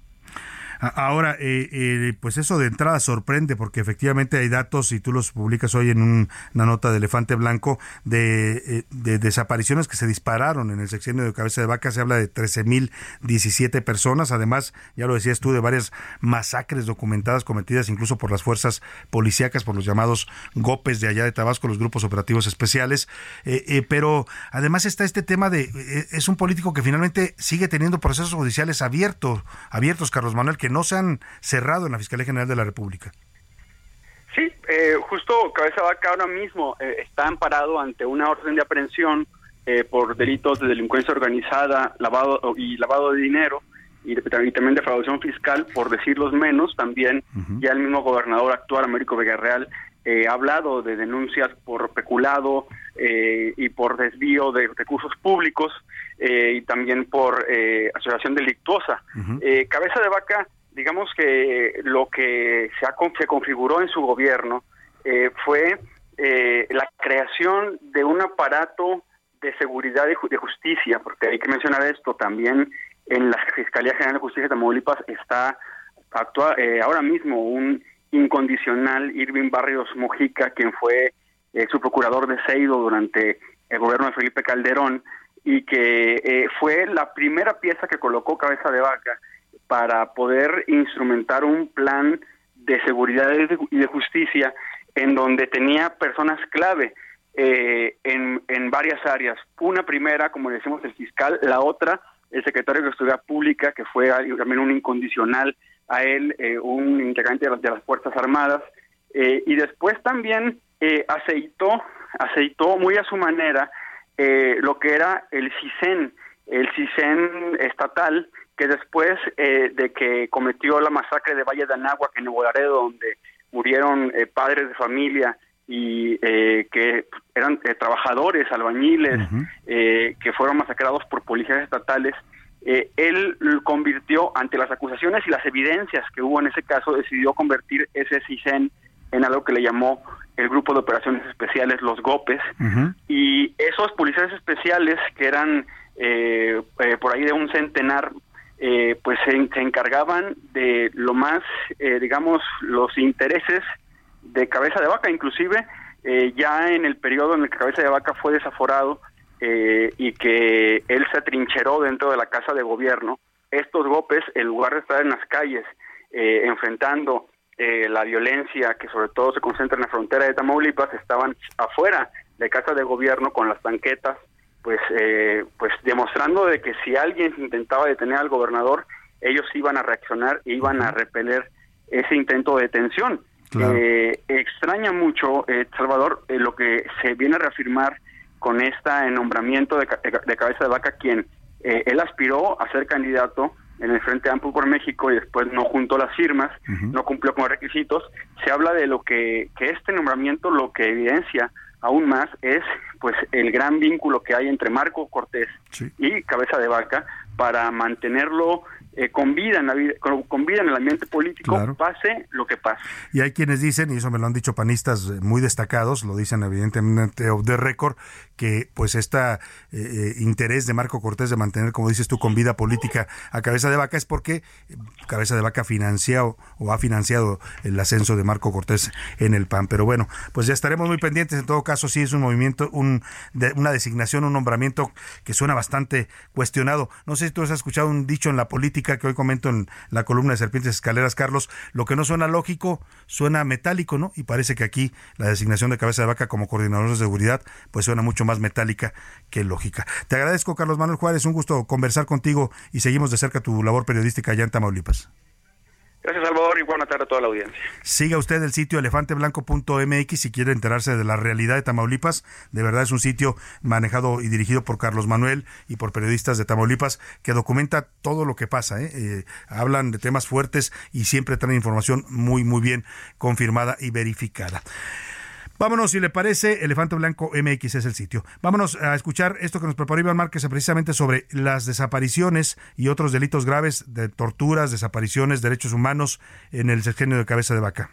Ahora, eh, eh, pues eso de entrada sorprende porque efectivamente hay datos, y tú los publicas hoy en una nota de Elefante Blanco, de, eh, de, desapariciones que se dispararon en el sexenio de Cabeza de Vaca. Se habla de 13.017 personas. Además, ya lo decías tú, de varias masacres documentadas cometidas incluso por las fuerzas policíacas, por los llamados GOPES de allá de Tabasco, los grupos operativos especiales. pero además está este tema de, es un político que finalmente sigue teniendo procesos judiciales abiertos, abiertos, Carlos Manuel, que no se han cerrado en la Fiscalía General de la República. Sí, eh, justo Cabeza Vaca ahora mismo eh, está amparado ante una orden de aprehensión eh, por delitos de delincuencia organizada, lavado y lavado de dinero y, también defraudación fiscal, por decirlos menos. También ya el mismo gobernador actual, Américo Villarreal, ha hablado de denuncias por peculado y por desvío de recursos públicos y también por asociación delictuosa. Cabeza de Vaca digamos que lo que se, ha, se configuró en su gobierno eh, fue eh, la creación de un aparato de seguridad y de justicia, porque hay que mencionar esto también en la Fiscalía General de Justicia de Tamaulipas está actua, eh, ahora mismo un incondicional Irving Barrios Mojica, quien fue su procurador de Seido durante el gobierno de Felipe Calderón y que fue la primera pieza que colocó cabeza de vaca para poder instrumentar un plan de seguridad y de justicia en donde tenía personas clave eh, en, varias áreas. Una primera, como decimos, el fiscal, la otra, el secretario de Seguridad Pública, que fue también un incondicional a él, eh, un integrante de las, Fuerzas Armadas, eh, y después también aceitó, aceitó muy a su manera lo que era el CISEN, el CISEN estatal, que después eh, de que cometió la masacre de Valle de Anáhuac en Nuevo Laredo, donde murieron eh, padres de familia y eh, que eran trabajadores, albañiles, que fueron masacrados por policías estatales, él convirtió ante las acusaciones y las evidencias que hubo en ese caso, decidió convertir ese CISEN en algo que le llamó el Grupo de Operaciones Especiales, los GOPES, y esos policías especiales, que eran por ahí de un centenar eh, pues se, encargaban de lo más, eh, digamos, los intereses de Cabeza de Vaca, inclusive eh, ya en el periodo en el que Cabeza de Vaca fue desaforado y que él se atrincheró dentro de la casa de gobierno, estos golpes, en lugar de estar en las calles enfrentando la violencia que sobre todo se concentra en la frontera de Tamaulipas, estaban afuera de casa de gobierno con las tanquetas pues eh, pues demostrando de que si alguien intentaba detener al gobernador ellos iban a reaccionar e iban a repeler ese intento de detención. Eh, extraña mucho, eh, Salvador, eh, lo que se viene a reafirmar con este nombramiento de, de cabeza de vaca, quien él aspiró a ser candidato en el Frente Amplio por México y después no juntó las firmas, no cumplió con los requisitos. Se habla de lo que, que este nombramiento lo que evidencia aún más es pues el gran vínculo que hay entre Marco Cortés y Cabeza de Vaca para mantenerlo eh, con, vida en la vida, con vida en el ambiente político, pase lo que pase. Y hay quienes dicen, y eso me lo han dicho panistas eh, muy destacados, lo dicen evidentemente de récord, que pues este interés de Marco Cortés de mantener, como dices tú, con vida política a Cabeza de Vaca es porque Cabeza de Vaca financiado o ha financiado el ascenso de Marco Cortés en el PAN. Pero bueno, pues ya estaremos muy pendientes. En todo caso, sí es un movimiento, un, de, una designación, un nombramiento que suena bastante cuestionado. No sé si tú has escuchado un dicho en la política que hoy comento en la columna de Serpientes Escaleras, Carlos, lo que no suena lógico, suena metálico, ¿no? Y parece que aquí la designación de cabeza de vaca como coordinador de seguridad, pues suena mucho más metálica que lógica. Te agradezco, Carlos Manuel Juárez, un gusto conversar contigo y seguimos de cerca tu labor periodística allá en Tamaulipas. Gracias, Salvador, y buena tarde a toda la audiencia. Siga usted el sitio elefanteblanco.mx si quiere enterarse de la realidad de Tamaulipas. De verdad es un sitio manejado y dirigido por Carlos Manuel y por periodistas de Tamaulipas que documenta todo lo que pasa. ¿eh? Eh, hablan de temas fuertes y siempre traen información muy, muy bien confirmada y verificada. Vámonos, si le parece, Elefante Blanco MX es el sitio. Vámonos a escuchar esto que nos preparó Iván Márquez precisamente sobre las desapariciones y otros delitos graves de torturas, desapariciones, derechos humanos en el sexenio de cabeza de vaca.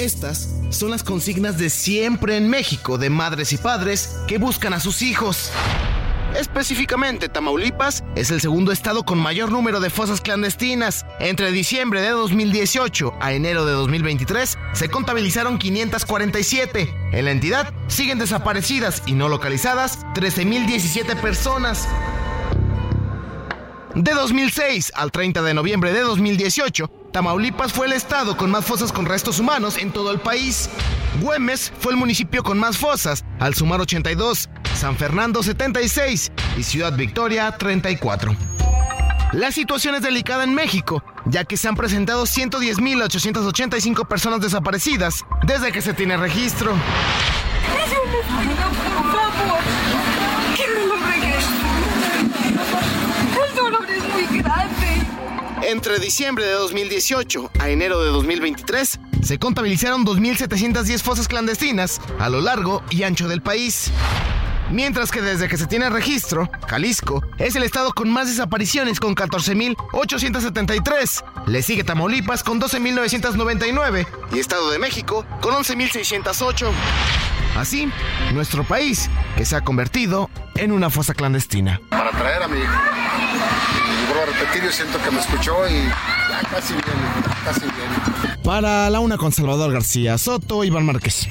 Estas son las consignas de siempre en México de madres y padres que buscan a sus hijos. Específicamente, Tamaulipas es el segundo estado con mayor número de fosas clandestinas. Entre diciembre de 2018 a enero de 2023 se contabilizaron 547. En la entidad siguen desaparecidas y no localizadas 13.017 personas. De 2006 al 30 de noviembre de 2018, Tamaulipas fue el estado con más fosas con restos humanos en todo el país. Güemes fue el municipio con más fosas, al sumar 82, San Fernando 76 y Ciudad Victoria 34. La situación es delicada en México, ya que se han presentado 110.885 personas desaparecidas desde que se tiene registro. <laughs> Entre diciembre de 2018 a enero de 2023, se contabilizaron 2.710 fosas clandestinas a lo largo y ancho del país. Mientras que desde que se tiene registro, Jalisco es el estado con más desapariciones con 14.873. Le sigue Tamaulipas con 12.999 y Estado de México con 11.608. Así, nuestro país, que se ha convertido en una fosa clandestina. Para traer a mi. Yo siento que me escuchó y ya casi viene, casi viene. Para la una con Salvador García Soto, Iván Márquez.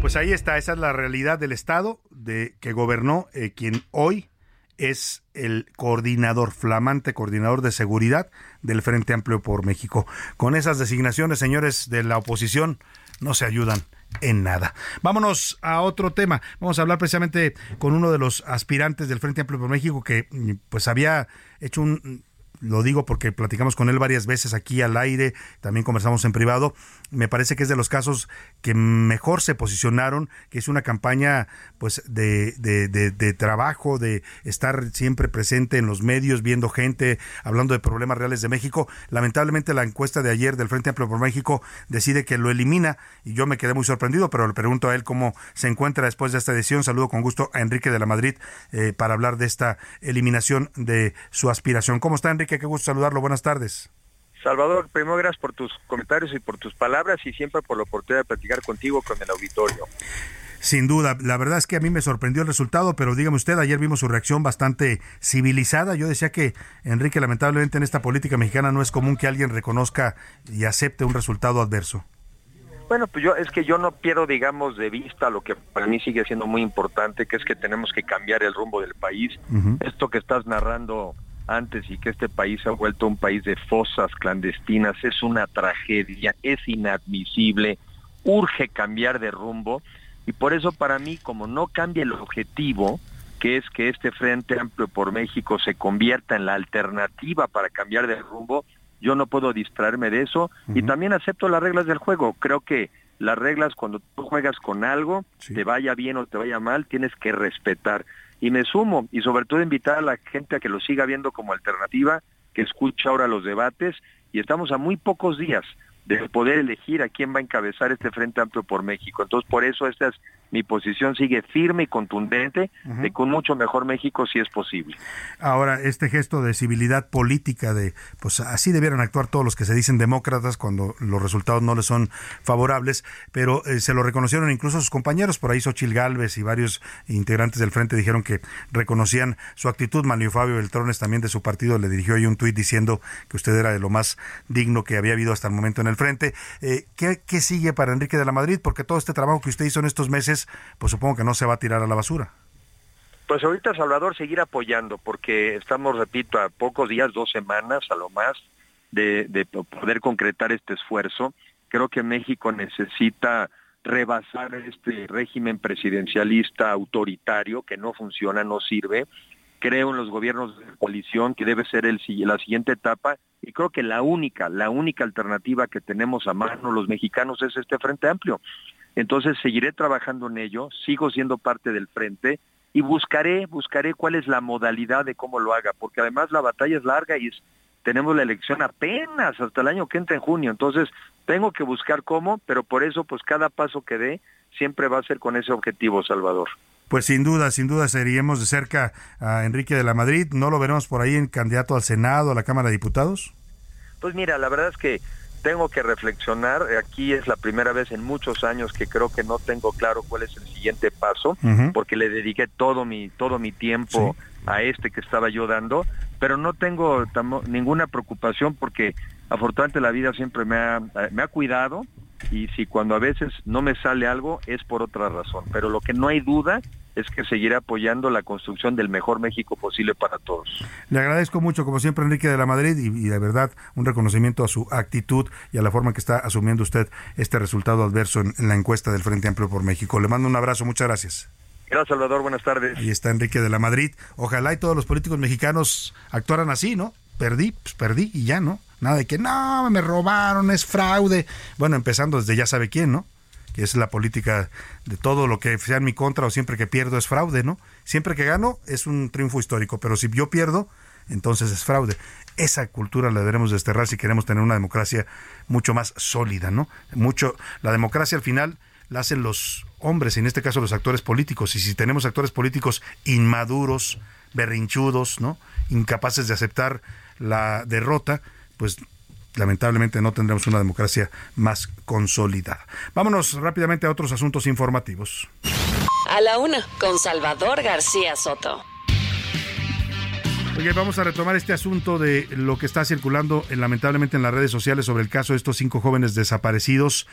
Pues ahí está, esa es la realidad del Estado de que gobernó eh, quien hoy es el coordinador, flamante coordinador de seguridad del Frente Amplio por México. Con esas designaciones, señores de la oposición, no se ayudan en nada. Vámonos a otro tema. Vamos a hablar precisamente con uno de los aspirantes del Frente Amplio por México que pues había hecho un lo digo porque platicamos con él varias veces aquí al aire, también conversamos en privado. Me parece que es de los casos que mejor se posicionaron, que es una campaña pues de, de, de, trabajo, de estar siempre presente en los medios, viendo gente, hablando de problemas reales de México. Lamentablemente la encuesta de ayer del Frente Amplio por México decide que lo elimina y yo me quedé muy sorprendido, pero le pregunto a él cómo se encuentra después de esta decisión. Saludo con gusto a Enrique de la Madrid eh, para hablar de esta eliminación de su aspiración. ¿Cómo está Enrique? Qué gusto saludarlo. Buenas tardes. Salvador, primero gracias por tus comentarios y por tus palabras y siempre por la oportunidad de platicar contigo con el auditorio. Sin duda, la verdad es que a mí me sorprendió el resultado, pero dígame usted, ayer vimos su reacción bastante civilizada. Yo decía que, Enrique, lamentablemente en esta política mexicana no es común que alguien reconozca y acepte un resultado adverso. Bueno, pues yo es que yo no pierdo, digamos, de vista lo que para mí sigue siendo muy importante, que es que tenemos que cambiar el rumbo del país. Esto que estás narrando antes y que este país ha vuelto un país de fosas clandestinas es una tragedia, es inadmisible, urge cambiar de rumbo y por eso para mí como no cambia el objetivo, que es que este Frente Amplio por México se convierta en la alternativa para cambiar de rumbo, yo no puedo distraerme de eso y también acepto las reglas del juego. Creo que las reglas cuando tú juegas con algo, te vaya bien o te vaya mal, tienes que respetar. Y me sumo y sobre todo invitar a la gente a que lo siga viendo como alternativa, que escuche ahora los debates y estamos a muy pocos días de poder elegir a quién va a encabezar este Frente Amplio por México. Entonces, por eso esta es mi posición sigue firme y contundente de con mucho mejor México si es posible. Ahora, este gesto de civilidad política, de pues así debieran actuar todos los que se dicen demócratas cuando los resultados no les son favorables, pero eh, se lo reconocieron incluso sus compañeros, por ahí Xochil Gálvez y varios integrantes del frente dijeron que reconocían su actitud. Manlio Fabio Beltrones también de su partido le dirigió ahí un tuit diciendo que usted era de lo más digno que había habido hasta el momento en el frente. Eh, ¿qué, ¿Qué sigue para Enrique de la Madrid? Porque todo este trabajo que usted hizo en estos meses pues supongo que no se va a tirar a la basura. Pues ahorita Salvador seguir apoyando, porque estamos, repito, a pocos días, dos semanas a lo más, de, de poder concretar este esfuerzo. Creo que México necesita rebasar este régimen presidencialista autoritario que no funciona, no sirve. Creo en los gobiernos de coalición que debe ser el, la siguiente etapa y creo que la única, la única alternativa que tenemos a mano los mexicanos es este Frente Amplio. Entonces seguiré trabajando en ello, sigo siendo parte del frente y buscaré, buscaré cuál es la modalidad de cómo lo haga, porque además la batalla es larga y tenemos la elección apenas hasta el año que entra en junio, entonces tengo que buscar cómo, pero por eso pues cada paso que dé siempre va a ser con ese objetivo, Salvador. Pues sin duda, sin duda seguiríamos de cerca a Enrique de la Madrid, ¿no lo veremos por ahí en candidato al Senado, a la Cámara de Diputados? Pues mira, la verdad es que tengo que reflexionar. Aquí es la primera vez en muchos años que creo que no tengo claro cuál es el siguiente paso, porque le dediqué todo mi todo mi tiempo a este que estaba yo dando, pero no tengo ninguna preocupación porque afortunadamente la vida siempre me ha, me ha cuidado y si cuando a veces no me sale algo es por otra razón, pero lo que no hay duda es que seguirá apoyando la construcción del mejor México posible para todos. Le agradezco mucho, como siempre, Enrique de la Madrid, y, de verdad un reconocimiento a su actitud y a la forma que está asumiendo usted este resultado adverso en, la encuesta del Frente Amplio por México. Le mando un abrazo, muchas gracias. Gracias, Salvador. Buenas tardes. Ahí está Enrique de la Madrid. Ojalá y todos los políticos mexicanos actuaran así, ¿no? Perdí, pues perdí y ya, ¿no? Nada de que no, me robaron, es fraude. Bueno, empezando desde ya sabe quién, ¿no? que es la política de todo lo que sea en mi contra o siempre que pierdo es fraude, ¿no? Siempre que gano es un triunfo histórico, pero si yo pierdo, entonces es fraude. Esa cultura la deberemos desterrar si queremos tener una democracia mucho más sólida, ¿no? Mucho, la democracia al final la hacen los hombres, en este caso los actores políticos, y si tenemos actores políticos inmaduros, berrinchudos, ¿no? Incapaces de aceptar la derrota, pues lamentablemente no tendremos una democracia más consolidada. Vámonos rápidamente a otros asuntos informativos. A la una, con Salvador García Soto. Oye, vamos a retomar este asunto de lo que está circulando lamentablemente en las redes sociales sobre el caso de estos cinco jóvenes desaparecidos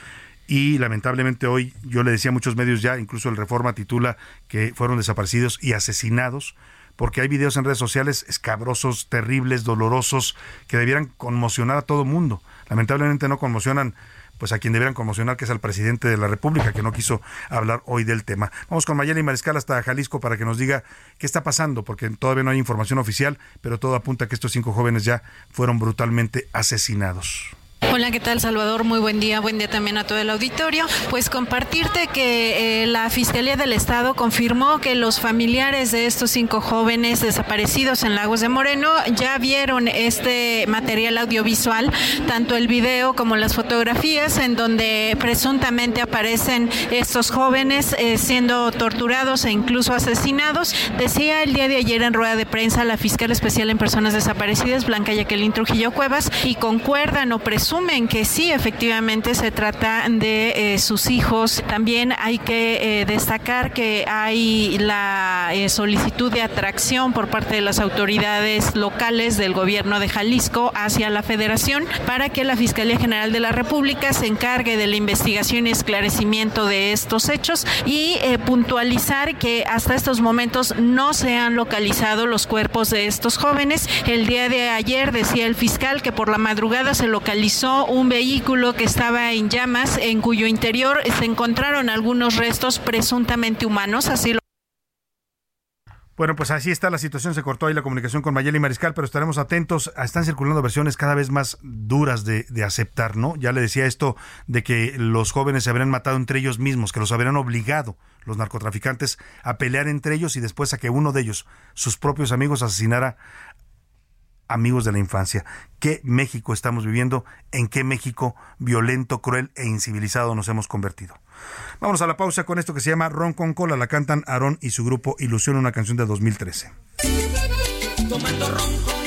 y lamentablemente hoy yo le decía a muchos medios ya, incluso el Reforma titula que fueron desaparecidos y asesinados porque hay videos en redes sociales escabrosos, terribles, dolorosos, que debieran conmocionar a todo mundo. Lamentablemente no conmocionan pues a quien debieran conmocionar, que es al presidente de la República, que no quiso hablar hoy del tema. Vamos con Mayeli Mariscal hasta Jalisco para que nos diga qué está pasando, porque todavía no hay información oficial, pero todo apunta a que estos cinco jóvenes ya fueron brutalmente asesinados. Hola, ¿qué tal Salvador? Muy buen día, buen día también a todo el auditorio. Pues compartirte que eh, la Fiscalía del Estado confirmó que los familiares de estos cinco jóvenes desaparecidos en Lagos de Moreno ya vieron este material audiovisual, tanto el video como las fotografías en donde presuntamente aparecen estos jóvenes eh, siendo torturados e incluso asesinados. Decía el día de ayer en rueda de prensa la fiscal especial en personas desaparecidas, Blanca Jacqueline Trujillo Cuevas, y concuerdan o presumen asumen que sí, efectivamente se trata de eh, sus hijos. También hay que eh, destacar que hay la eh, solicitud de atracción por parte de las autoridades locales del gobierno de Jalisco hacia la federación para que la Fiscalía General de la República se encargue de la investigación y esclarecimiento de estos hechos y puntualizar que hasta estos momentos no se han localizado los cuerpos de estos jóvenes. El día de ayer decía el fiscal que por la madrugada se localizó un vehículo que estaba en llamas en cuyo interior se encontraron algunos restos presuntamente humanos, así lo bueno, pues así está la situación. Se cortó ahí la comunicación con Mayeli Mariscal, pero estaremos atentos. Están circulando versiones cada vez más duras de, de, aceptar, ¿no? Ya le decía esto de que los jóvenes se habrían matado entre ellos mismos, que los habrían obligado los narcotraficantes a pelear entre ellos y después a que uno de ellos, sus propios amigos, asesinara amigos de la infancia. ¿Qué México estamos viviendo? ¿En qué México violento, cruel e incivilizado nos hemos convertido? Vamos a la pausa con esto que se llama Ron con Cola. La cantan Aarón y su grupo Ilusión, una canción de 2013. Tomando ron con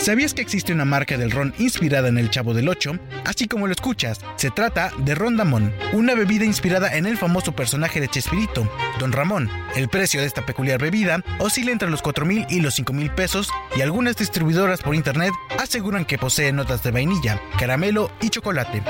¿Sabías que existe una marca del ron inspirada en el Chavo del Ocho? Así como lo escuchas, se trata de Ron Damón, una bebida inspirada en el famoso personaje de Chespirito, Don Ramón. El precio de esta peculiar bebida oscila entre los 4 mil y los 5 mil pesos y algunas distribuidoras por internet aseguran que posee notas de vainilla, caramelo y chocolate.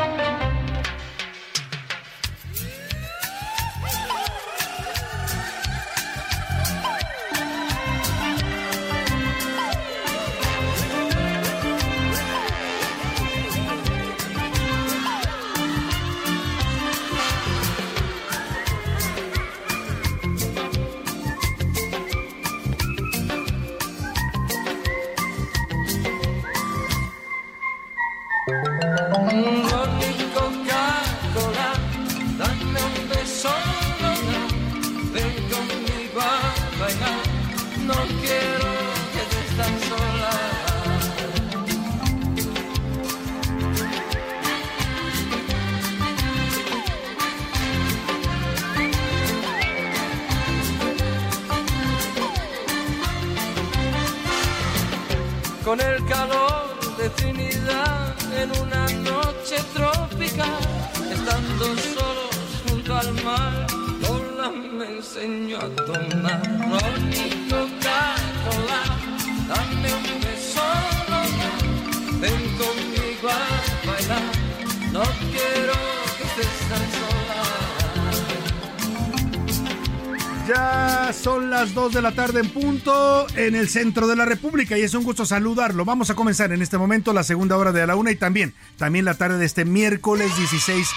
La tarde en punto en el centro de la República y es un gusto saludarlo. Vamos a comenzar en este momento la segunda hora de la una y también, también la tarde de este miércoles 16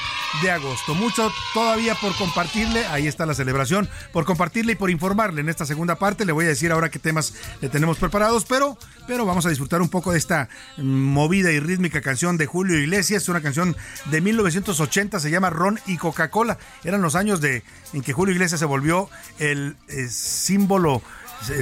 de agosto. Mucho todavía por compartirle, ahí está la celebración, por compartirle y por informarle en esta segunda parte. Le voy a decir ahora qué temas le tenemos preparados, pero, pero vamos a disfrutar un poco de esta movida y rítmica canción de Julio Iglesias. Es una canción de 1980, se llama Ron y Coca-Cola. Eran los años de, en que Julio Iglesias se volvió el eh, símbolo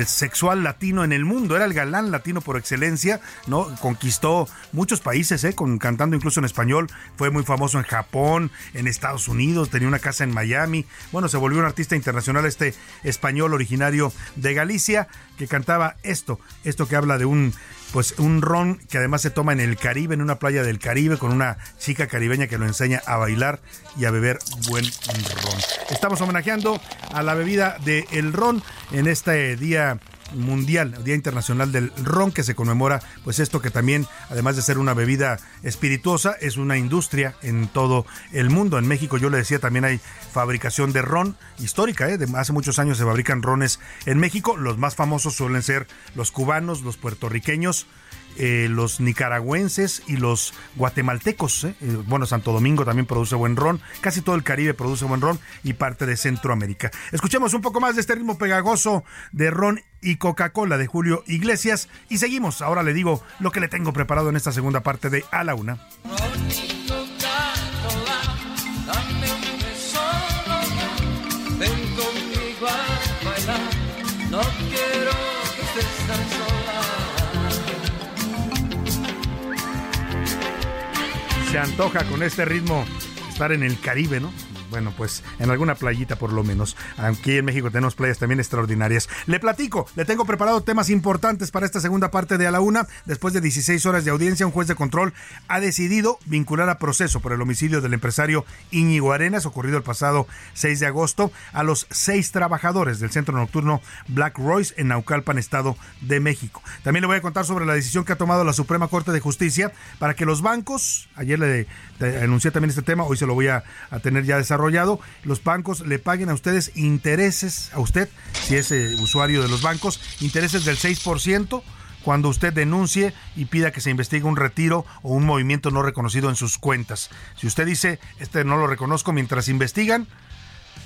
sexual latino en el mundo, era el galán latino por excelencia, ¿no? Conquistó muchos países, ¿eh? Con, cantando incluso en español, fue muy famoso en Japón, en Estados Unidos, tenía una casa en Miami, bueno, se volvió un artista internacional este español originario de Galicia que cantaba esto, esto que habla de un pues un ron que además se toma en el Caribe, en una playa del Caribe, con una chica caribeña que lo enseña a bailar y a beber buen ron. Estamos homenajeando a la bebida del el ron en este día mundial, Día Internacional del Ron, que se conmemora, pues esto que también, además de ser una bebida espirituosa, es una industria en todo el mundo. En México, yo le decía, también hay fabricación de ron histórica, ¿eh? hace muchos años se fabrican rones en México. Los más famosos suelen ser los cubanos, los puertorriqueños, eh, los nicaragüenses y los guatemaltecos. ¿eh? Eh, bueno, Santo Domingo también produce buen ron, casi todo el Caribe produce buen ron y parte de Centroamérica. Escuchemos un poco más de este ritmo pegajoso de ron y Coca-Cola de Julio Iglesias y seguimos. Ahora le digo lo que le tengo preparado en esta segunda parte de A la Una. Se antoja con este ritmo estar en el Caribe, ¿no? Bueno, pues en alguna playita por lo menos. Aquí en México tenemos playas también extraordinarias. Le platico, le tengo preparado temas importantes para esta segunda parte de A la Una. Después de 16 horas de audiencia, un juez de control ha decidido vincular a proceso por el homicidio del empresario Íñigo Arenas, ocurrido el pasado 6 de agosto, a los seis trabajadores del centro nocturno Black Royce en Naucalpan, Estado de México. También le voy a contar sobre la decisión que ha tomado la Suprema Corte de Justicia para que los bancos, ayer le, anuncié también este tema, hoy se lo voy a, a tener ya desarrollado los bancos le paguen a ustedes intereses, a usted, si es eh, usuario de los bancos, intereses del 6% cuando usted denuncie y pida que se investigue un retiro o un movimiento no reconocido en sus cuentas. Si usted dice, este no lo reconozco mientras investigan,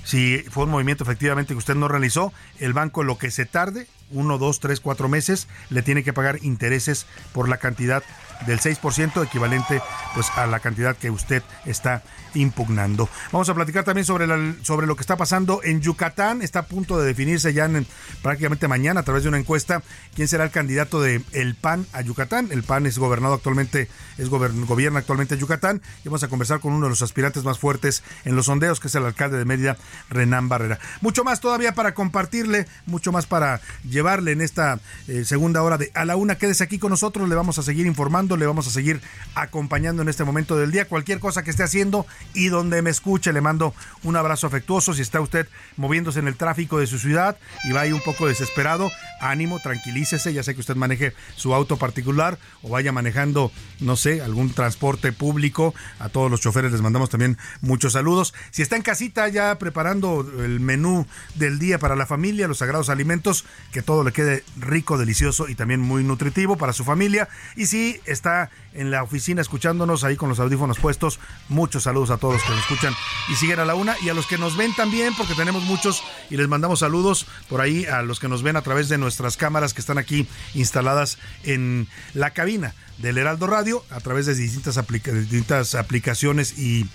si fue un movimiento efectivamente que usted no realizó, el banco lo que se tarde, uno, dos, tres, cuatro meses, le tiene que pagar intereses por la cantidad del 6% equivalente pues a la cantidad que usted está impugnando. Vamos a platicar también sobre, sobre lo que está pasando en Yucatán. Está a punto de definirse ya en, prácticamente mañana a través de una encuesta quién será el candidato de el PAN a Yucatán. El PAN es gobernado actualmente, es gobierna actualmente Yucatán. Y vamos a conversar con uno de los aspirantes más fuertes en los sondeos, que es el alcalde de Mérida, Renán Barrera. Mucho más todavía para compartirle, mucho más para llevarle en esta eh, segunda hora de a la una. Quédese aquí con nosotros, le vamos a seguir informando, le vamos a seguir acompañando en este momento del día. Cualquier cosa que esté haciendo y donde me escuche, le mando un abrazo afectuoso. Si está usted moviéndose en el tráfico de su ciudad y va ahí un poco desesperado, ánimo, tranquilícese. Ya sé que usted maneje su auto particular o vaya manejando, no sé, algún transporte público. A todos los choferes les mandamos también muchos saludos. Si está en casita ya preparando el menú del día para la familia, los sagrados alimentos, que todo le quede rico, delicioso y también muy nutritivo para su familia. Y si está en la oficina escuchándonos ahí con los audífonos puestos, muchos saludos a todos los que nos escuchan y siguen a la una y a los que nos ven también, porque tenemos muchos y les mandamos saludos por ahí a los que nos ven a través de nuestras cámaras que están aquí instaladas en la cabina del Heraldo Radio a través de distintas, aplicaciones y,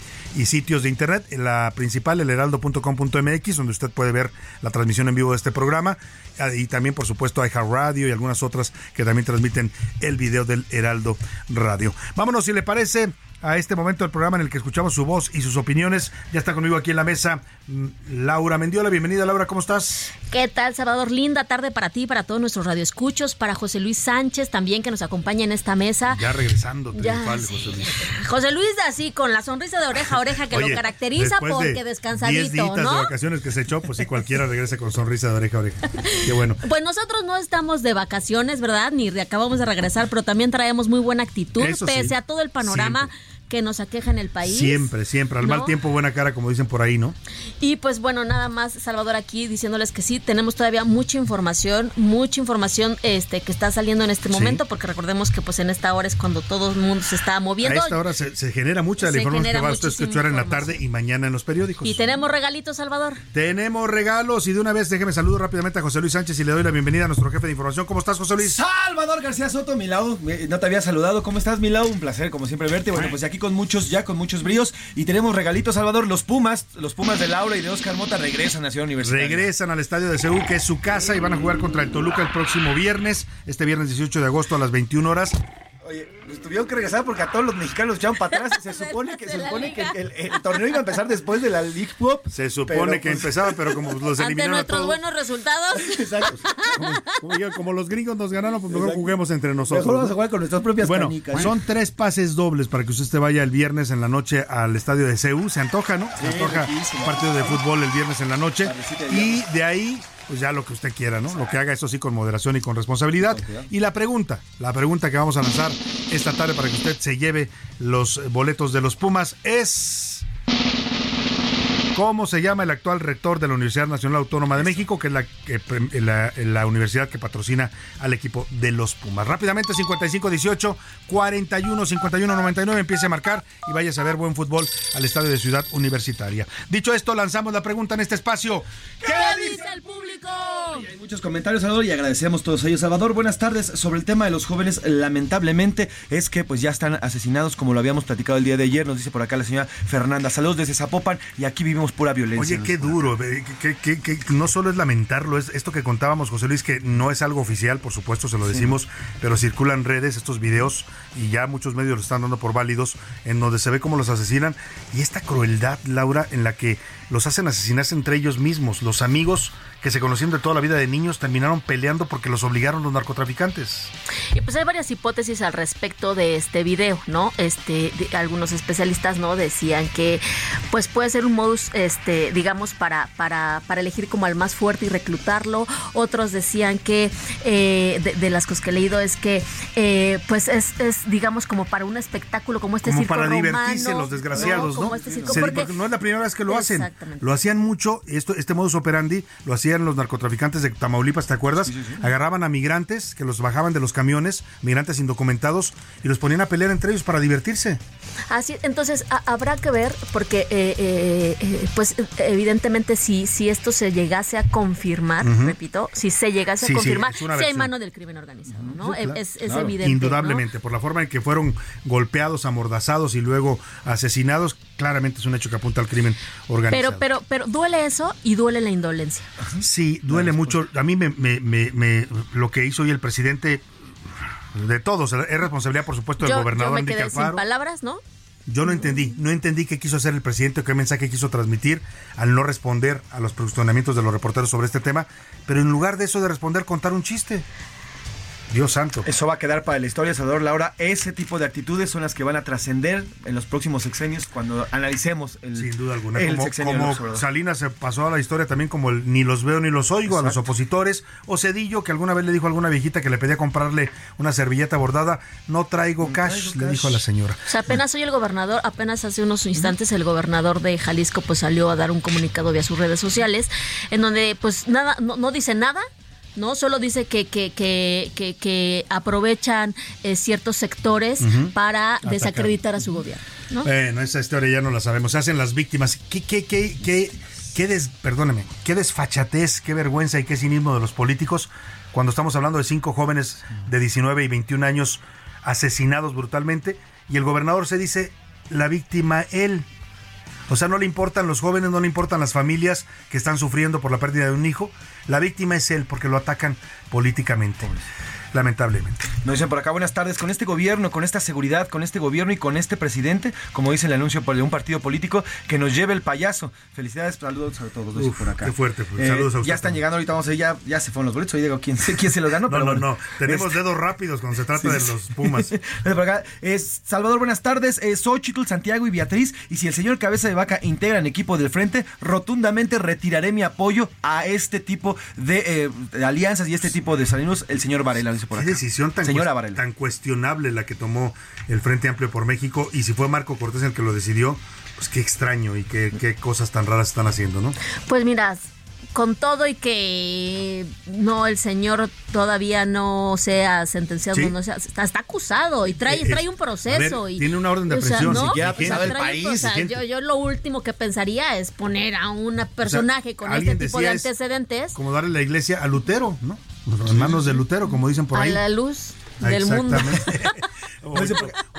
sitios de internet. La principal, el heraldo.com.mx, donde usted puede ver la transmisión en vivo de este programa. Ah, y también, por supuesto, Radio y algunas otras que también transmiten el video del Heraldo Radio. Vámonos, si le parece, a este momento del programa en el que escuchamos su voz y sus opiniones. Ya está conmigo aquí en la mesa mm, Laura Mendiola. Bienvenida, Laura, ¿cómo estás? ¿Qué tal, Salvador? Linda tarde para ti, para todos nuestros radioescuchos, para José Luis Sánchez también que nos acompaña en esta mesa. Ya regresando, José Luis. <laughs> José Luis, así con la sonrisa de oreja a oreja que lo caracteriza porque descansadito, ¿no? de vacaciones que se echó, pues si cualquiera regrese con sonrisa de oreja a oreja. Qué bueno. <laughs> Pues nosotros no estamos de vacaciones, ¿verdad? Ni acabamos de regresar, pero también traemos muy buena actitud, pese a todo el panorama que nos aqueja en el país. Siempre, siempre. Al mal tiempo, buena cara, como dicen por ahí, ¿no? Y pues bueno, nada más, Salvador, aquí diciéndoles que sí, tenemos todavía mucha información, mucha información este que está saliendo en este momento, porque recordemos que pues en esta hora es cuando todo el mundo se está moviendo. A esta hora se, genera mucha de la información que va a escuchar en la tarde y mañana en los periódicos. Y tenemos regalitos, Salvador. Tenemos regalos y de una vez déjeme saludar rápidamente a José Luis Sánchez y le doy la bienvenida a nuestro jefe de información. ¿Cómo estás, José Luis? Salvador García Soto, Milau. No te había saludado. ¿Cómo estás, Milau? Un placer, como siempre, verte. Bueno, pues aquí con muchos, ya con muchos bríos. Y tenemos regalitos, Salvador. Los Pumas, los Pumas de Laura y de Oscar Mota regresan a Ciudad Universitaria. Regresan al estadio de Seúl, que es su casa, y van a jugar contra el Toluca el próximo viernes, este viernes 18 de agosto a las 21 horas. Oye, pues tuvieron que regresar porque a todos los mexicanos echaron para atrás. Se <laughs> supone que, se supone que el, el torneo iba a empezar después de la League Cup. Se supone que pues, empezaba, pero como los <laughs> Ante eliminaron a nuestros todos, buenos resultados. <laughs> Exacto. como, los gringos nos ganaron, pues mejor Exacto. juguemos entre nosotros. Mejor vamos a jugar con nuestras propias Bueno, canicas. son tres pases dobles para que usted se vaya el viernes en la noche al estadio de CEU. Se antoja, ¿no? Se Sí, antoja riquísimo. un partido de fútbol el viernes en la noche. Y de ahí, pues ya lo que usted quiera, ¿no? Lo que haga, eso sí, con moderación y con responsabilidad. Y la pregunta, la pregunta que vamos a lanzar esta tarde para que usted se lleve los boletos de los Pumas es... ¿Cómo se llama el actual rector de la Universidad Nacional Autónoma de México, que es la, que pre- la, la universidad que patrocina al equipo de los Pumas? Rápidamente, 55-18, 41-51-99, empiece a marcar y vayas a ver buen fútbol al estadio de Ciudad Universitaria. Dicho esto, lanzamos la pregunta en este espacio. ¿Qué dice el público? Hay muchos comentarios, Salvador, y agradecemos todos ellos. Salvador, buenas tardes. Sobre el tema de los jóvenes, lamentablemente es que pues ya están asesinados, como lo habíamos platicado el día de ayer, nos dice por acá la señora Fernanda. Saludos desde Zapopan y aquí vivimos pura violencia. Oye, qué duro, que, que- que- que no solo es lamentarlo, es esto que contábamos, José Luis, que no es algo oficial, por supuesto, se lo decimos, pero circulan redes estos videos y ya muchos medios lo están dando por válidos, en donde se ve cómo los asesinan y esta crueldad, Laura, en la que los hacen asesinarse entre ellos mismos, los amigos que se conocían de toda la vida de niños terminaron peleando porque los obligaron los narcotraficantes. Y pues hay varias hipótesis al respecto de este video, ¿no? Este, de- algunos especialistas, ¿no? Decían que, pues puede ser un modus, este, digamos, para, para, para elegir como al más fuerte y reclutarlo. Otros decían que, eh, de, de las cosas que he leído, es que, eh, pues es, es, digamos, como para un espectáculo, como este como circo para romano, divertirse los desgraciados, ¿no? Como este circo, Se- porque- porque no es la primera vez que lo hacen. Lo hacían mucho, esto, este modus operandi lo hacían los narcotraficantes de Tamaulipas, ¿te acuerdas? Agarraban a migrantes que los bajaban de los camiones, migrantes indocumentados, y los ponían a pelear entre ellos para divertirse. Así, entonces a- habrá que ver, porque eh, eh, eh, pues evidentemente si, si esto se llegase a confirmar, repito, si se llegase Sí, a confirmar, si hay mano del crimen organizado, ¿no? Sí, claro, es es claro. evidente. ¿no? Indudablemente, por la forma en que fueron golpeados, amordazados y luego asesinados, claramente es un hecho que apunta al crimen organizado. Pero, pero, pero duele eso y duele la indolencia. Sí, duele mucho. A mí me, me- me- me- lo que hizo hoy el presidente de todos, es responsabilidad por supuesto del Yo, yo gobernador me quedé sin palabras, ¿no? Yo no entendí, no entendí qué quiso hacer el presidente o qué mensaje quiso transmitir al no responder a los cuestionamientos de los reporteros sobre este tema, pero en lugar de eso de responder, contar un chiste. Dios santo. Eso va a quedar para la historia, Salvador Laura. Ese tipo de actitudes son las que van a trascender en los próximos sexenios cuando analicemos el, Sin duda alguna. el Como, sexenio como. Salinas se pasó a la historia también como el ni los veo ni los oigo a los opositores. O Cedillo, que alguna vez le dijo a alguna viejita que le pedía comprarle una servilleta bordada, no traigo cash, le dijo a la señora. O sea, apenas hoy el gobernador, apenas hace unos instantes el gobernador de Jalisco pues salió a dar un comunicado vía sus redes sociales en donde pues nada, no, no dice nada. No, solo dice que, que, que, que, que aprovechan eh, ciertos sectores para Atacar. desacreditar a su gobierno. ¿no? Bueno, esa historia ya no la sabemos. Se hacen las víctimas. ¿Qué, qué, qué, qué, qué des, perdóneme, qué desfachatez, qué vergüenza y qué cinismo de los políticos cuando estamos hablando de cinco jóvenes de 19 y 21 años asesinados brutalmente y el gobernador se dice la víctima él. O sea, no le importan los jóvenes, no le importan las familias que están sufriendo por la pérdida de un hijo. La víctima es él porque lo atacan políticamente. Lamentablemente. Nos dicen por acá, buenas tardes, con este gobierno, con esta seguridad, con este gobierno y con este presidente, como dice el anuncio de un partido político, que nos lleve el payaso. Felicidades, saludos a todos Uf, por acá. qué fuerte, pues, Eh, saludos a usted Ya están llegando, ahorita vamos a ver, ya, ya se fueron los boletos, hoy digo quién, se- quién se los ganó, No, pero no, bueno. no. Tenemos Este- dedos rápidos cuando se trata <laughs> Sí, de sí. los Pumas. <laughs> Por acá. Es Salvador, buenas tardes. Eh, Xochitl, Santiago y Beatriz. Y si el señor Cabeza de Vaca integran equipo del frente, rotundamente retiraré mi apoyo a este tipo de, eh, de alianzas y este tipo de salinos. El señor Varela dice por Qué acá. decisión tan, Señora tan cuestionable la que tomó el Frente Amplio por México. Y si fue Marco Cortés el que lo decidió, pues qué extraño y qué, qué cosas tan raras están haciendo, ¿no? Pues mira, con todo y que no el señor todavía no sea sentenciado, Sí. no sea, está, está acusado y trae, Eh, trae un proceso. a ver, y, tiene una orden de o sea, aprehensión, ¿no? O sea, sabe el trae un- país, o sea, yo, yo lo último que pensaría es poner a un personaje con este tipo de decía es antecedentes Como darle la iglesia a Lutero, ¿no? En manos de Lutero, como dicen por a ahí. la luz del mundo. exactamente. <laughs> O,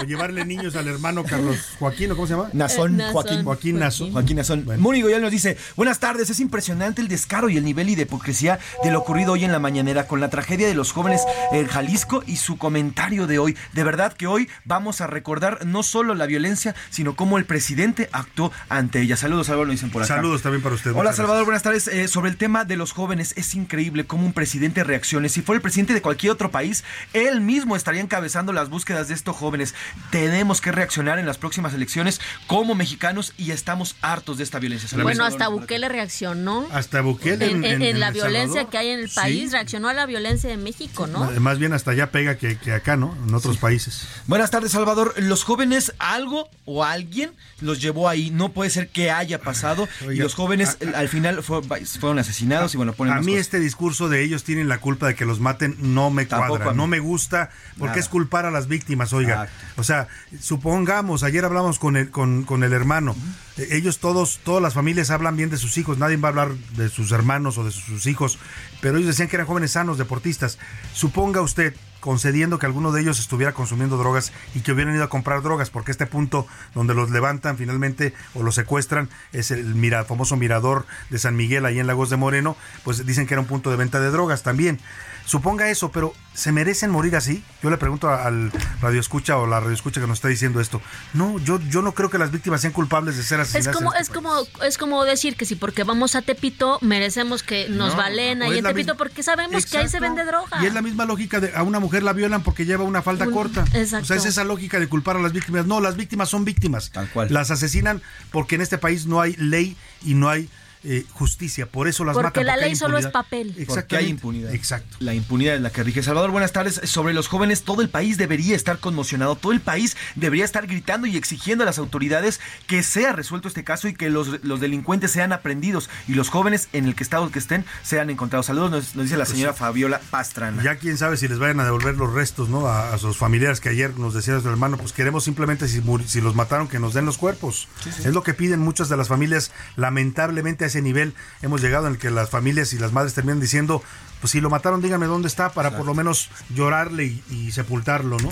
o llevarle niños al hermano Carlos Joaquín, ¿o ¿cómo se llama? Nazón, Eh, Nazón. Joaquín. Joaquín Nazón. Joaquín Nazón. Mónigo ya nos dice, buenas tardes, es impresionante el descaro y el nivel y de hipocresía de lo ocurrido hoy en la mañanera con la tragedia de los jóvenes en Jalisco y su comentario de hoy. De verdad que hoy vamos a recordar no solo la violencia, sino cómo el presidente actuó ante ella. Saludos, Salvador, lo dicen por acá. Saludos también para usted. Hola Salvador, buenas tardes. Eh, sobre el tema de los jóvenes, es increíble cómo un presidente reaccione. Si fuera el presidente de cualquier otro país, él mismo estaría encabezando las búsquedas de estos jóvenes. Tenemos que reaccionar en las próximas elecciones como mexicanos y estamos hartos de esta violencia. Bueno, hasta Bukele reaccionó. Hasta Bukele En, en- en la violencia Salvador. que hay en el Sí. país, reaccionó a la violencia de México, ¿no? Más bien hasta allá pega que, que acá, ¿no? En otros países. Buenas tardes, Salvador. Los jóvenes, algo o alguien los llevó ahí. No puede ser que haya pasado. <laughs> y los jóvenes a- al final fue- fueron asesinados y bueno, ponen A más mí cosas. este discurso de ellos tienen la culpa de que los maten no me Tampoco a cuadra, no me gusta, porque Nada. es culpar a las víctimas, oiga. O sea, supongamos, ayer hablamos con el, con, con el hermano, eh, ellos todos, todas las familias hablan bien de sus hijos, nadie va a hablar de sus hermanos o de sus, sus hijos, pero ellos decían que eran jóvenes sanos, deportistas. Suponga usted, concediendo que alguno de ellos estuviera consumiendo drogas y que hubieran ido a comprar drogas, porque este punto donde los levantan finalmente o los secuestran es el mira, famoso mirador de San Miguel, ahí en Lagos de Moreno, pues dicen que era un punto de venta de drogas también. Suponga eso, pero ¿se merecen morir así? Yo le pregunto al radio escucha o la radio escucha que nos está diciendo esto. No, yo, yo no creo que las víctimas sean culpables de ser Es asesinadas. como, en es como, es como decir que si porque vamos a Tepito merecemos que nos No, valen ahí es en Tepito misma- porque sabemos que ahí se vende droga. Y es la misma lógica de a una mujer la violan porque lleva una falda Un- corta. exacto. O sea, es esa lógica de culpar a las víctimas. No, las víctimas son víctimas. Tal cual. Las asesinan porque en este país no hay ley y no hay eh, justicia. Por eso las Porque matan. la hay ley solo es papel. Porque hay impunidad. Exacto. La impunidad es la que rige. Salvador, buenas tardes. Sobre los jóvenes, todo el país debería estar conmocionado. Todo el país debería estar gritando y exigiendo a las autoridades que sea resuelto este caso y que los, los delincuentes sean aprendidos y los jóvenes en el que estado que estén sean encontrados. Saludos, nos, nos dice la señora Fabiola Pastrana. Ya quién sabe si les vayan a devolver los restos, ¿no? A, a sus familiares que ayer nos decía nuestro hermano, pues queremos simplemente si, si los mataron que nos den los cuerpos. Es lo que piden muchas de las familias. Lamentablemente a ese nivel hemos llegado en el que las familias y las madres terminan diciendo, pues si lo mataron, dígame dónde está para por lo menos llorarle y, y sepultarlo, ¿no?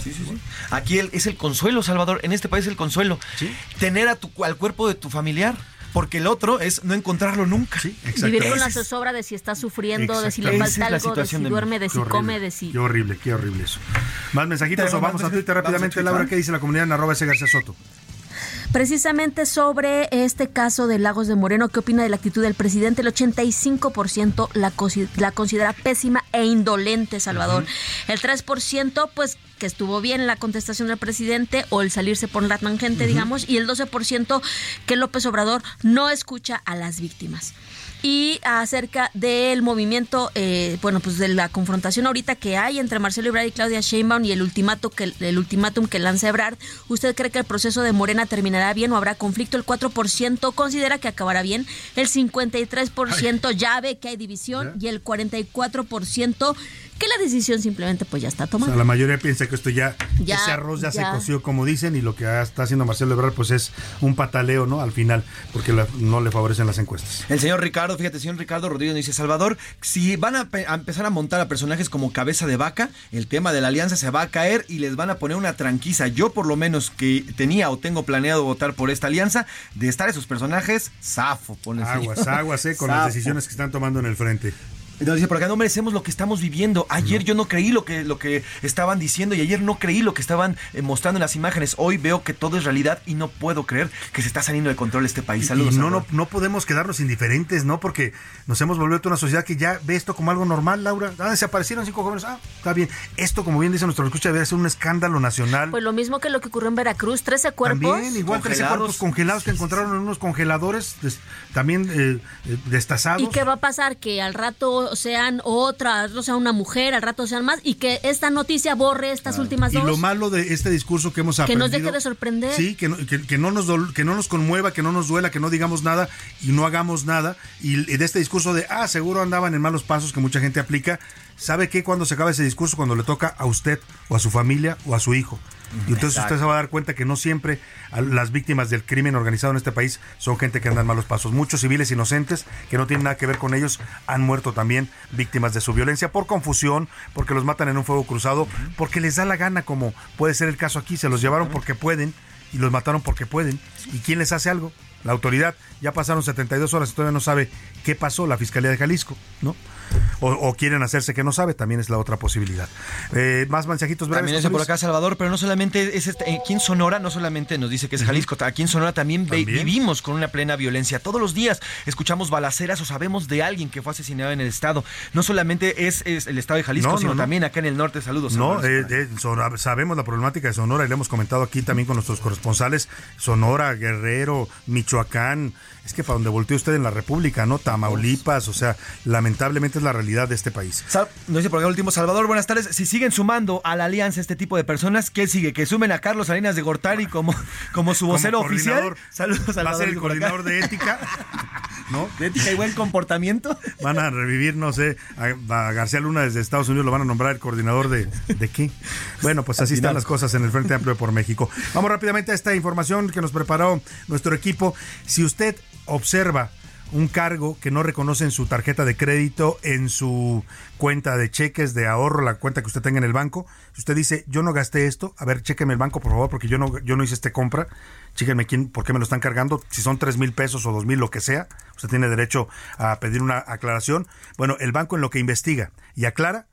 Aquí el- es el consuelo, Salvador. En este país es el consuelo. Tener a tu, al cuerpo de tu familiar. Porque el otro es no encontrarlo nunca. Vivir con la zozobra de si está sufriendo, de si le falta algo, de si de duerme, de si horrible, come, de si... Qué horrible, qué horrible eso. Más mensajitos o vamos a Twitter rápidamente, a Laura. ¿qué dice la comunidad en arroba ese García Soto? Precisamente sobre este caso de Lagos de Moreno, ¿qué opina de la actitud del presidente? El 85% la, la considera pésima e indolente, Salvador. El 3%, pues, que estuvo bien la contestación del presidente o el salirse por la tangente, digamos, y el 12% que López Obrador no escucha a las víctimas. Y acerca del movimiento, eh, bueno, pues de la confrontación ahorita que hay entre Marcelo Ebrard y Claudia Sheinbaum y el ultimato que el ultimátum que lanza Ebrard, ¿usted cree que el proceso de Morena terminará bien o habrá conflicto? El 4% considera que acabará bien, el 53% ya ve que hay división y el 44% que la decisión simplemente pues ya está O tomada. sea, la mayoría piensa que esto ya, Ya, ese arroz ya, se coció como dicen y lo que está haciendo Marcelo Ebrard pues es un pataleo, ¿no? Al final, porque la- no le favorecen las encuestas. El señor Ricardo, fíjate, señor Ricardo Rodríguez dice, Salvador, si van a, pe- a empezar a montar a personajes como cabeza de vaca, el tema de la alianza se va a caer y les van a poner una tranquiza. Yo por lo menos que tenía o tengo planeado votar por esta alianza, de estar esos personajes, zafo. pone el Aguas, aguas, eh, con <laughs> las decisiones que están tomando en el frente. Nos dice, porque no merecemos lo que estamos viviendo. Ayer yo no creí lo que, lo que estaban diciendo y ayer no creí lo que estaban eh, mostrando en las imágenes. Hoy veo que todo es realidad y no puedo creer que se está saliendo de control este país. Saludos. y no, no, no podemos quedarnos indiferentes, ¿no? Porque nos hemos vuelto una sociedad que ya ve esto como algo normal, Laura. Ah, desaparecieron cinco jóvenes. Ah, está bien. Esto, como bien dice nuestro escucha, debe ser un escándalo nacional. Pues lo mismo que lo que ocurrió en Veracruz, 13 cuerpos. También, igual 13 congelados. cuerpos congelados que encontraron en unos congeladores, des- también eh, eh, destazados. ¿Y qué va a pasar? Que al rato sean otra, no sea una mujer, al rato sean más, y que esta noticia borre estas últimas Y dos. lo malo de este discurso que hemos Que aprendido. nos deje de sorprender. Sí, que no, que, que no nos que no nos conmueva, que no nos duela, que no digamos nada y no hagamos nada. Y, y de este discurso de, ah, seguro andaban en malos pasos que mucha gente aplica. ¿Sabe qué? Cuando se acaba ese discurso, cuando le toca a usted o a su familia o a su hijo. Y entonces usted se va a dar cuenta que no siempre las víctimas del crimen organizado en este país son gente que anda en malos pasos. Muchos civiles inocentes que no tienen nada que ver con ellos han muerto también víctimas de su violencia por confusión, porque los matan en un fuego cruzado, porque les da la gana, como puede ser el caso aquí, se los llevaron porque pueden y los mataron porque pueden. ¿Y quién les hace algo? La autoridad. Ya pasaron 72 horas y todavía no sabe qué pasó la Fiscalía de Jalisco, ¿no? O, quieren hacerse que no sabe, también es la otra posibilidad. Eh, más mensajitos breves. También es por acá, Salvador, pero no solamente es este, aquí en Sonora, no solamente nos dice que es Jalisco, aquí en Sonora también, vivimos con una plena violencia. Todos los días escuchamos balaceras o sabemos de alguien que fue asesinado en el estado. No solamente es, el estado de Jalisco, sino también acá en el norte. Saludos. No, eh, eh, sabemos la problemática de Sonora y le hemos comentado aquí también con nuestros corresponsales. Sonora, Guerrero, Michoacán, es que para donde volteó usted en la República, ¿no? Tamaulipas, o sea, lamentablemente es la realidad de este país. no dice por qué último, Salvador, buenas tardes. Si siguen sumando a la alianza este tipo de personas, ¿qué sigue? ¿Que sumen a Carlos Salinas de Gortari como, como su vocero oficial? Saludos, Salvador. Va a ser el coordinador de ética. <laughs> ¿No? De ética y buen comportamiento. Van a revivir, no sé, a, García Luna desde Estados Unidos lo van a nombrar el coordinador de, de qué. Bueno, pues así están las cosas en el Frente Amplio por México. Vamos rápidamente a esta información que nos preparó nuestro equipo. Si usted observa un cargo que no reconoce en su tarjeta de crédito, en su cuenta de cheques de ahorro, la cuenta que usted tenga en el banco. Si usted dice, yo no gasté esto, a ver, chéqueme el banco, por favor, porque yo no, yo no hice esta compra. Chéquenme quién, por qué me lo están cargando. Si son tres mil pesos o dos mil, lo que sea, usted tiene derecho a pedir una aclaración. Bueno, el banco en lo que investiga y aclara,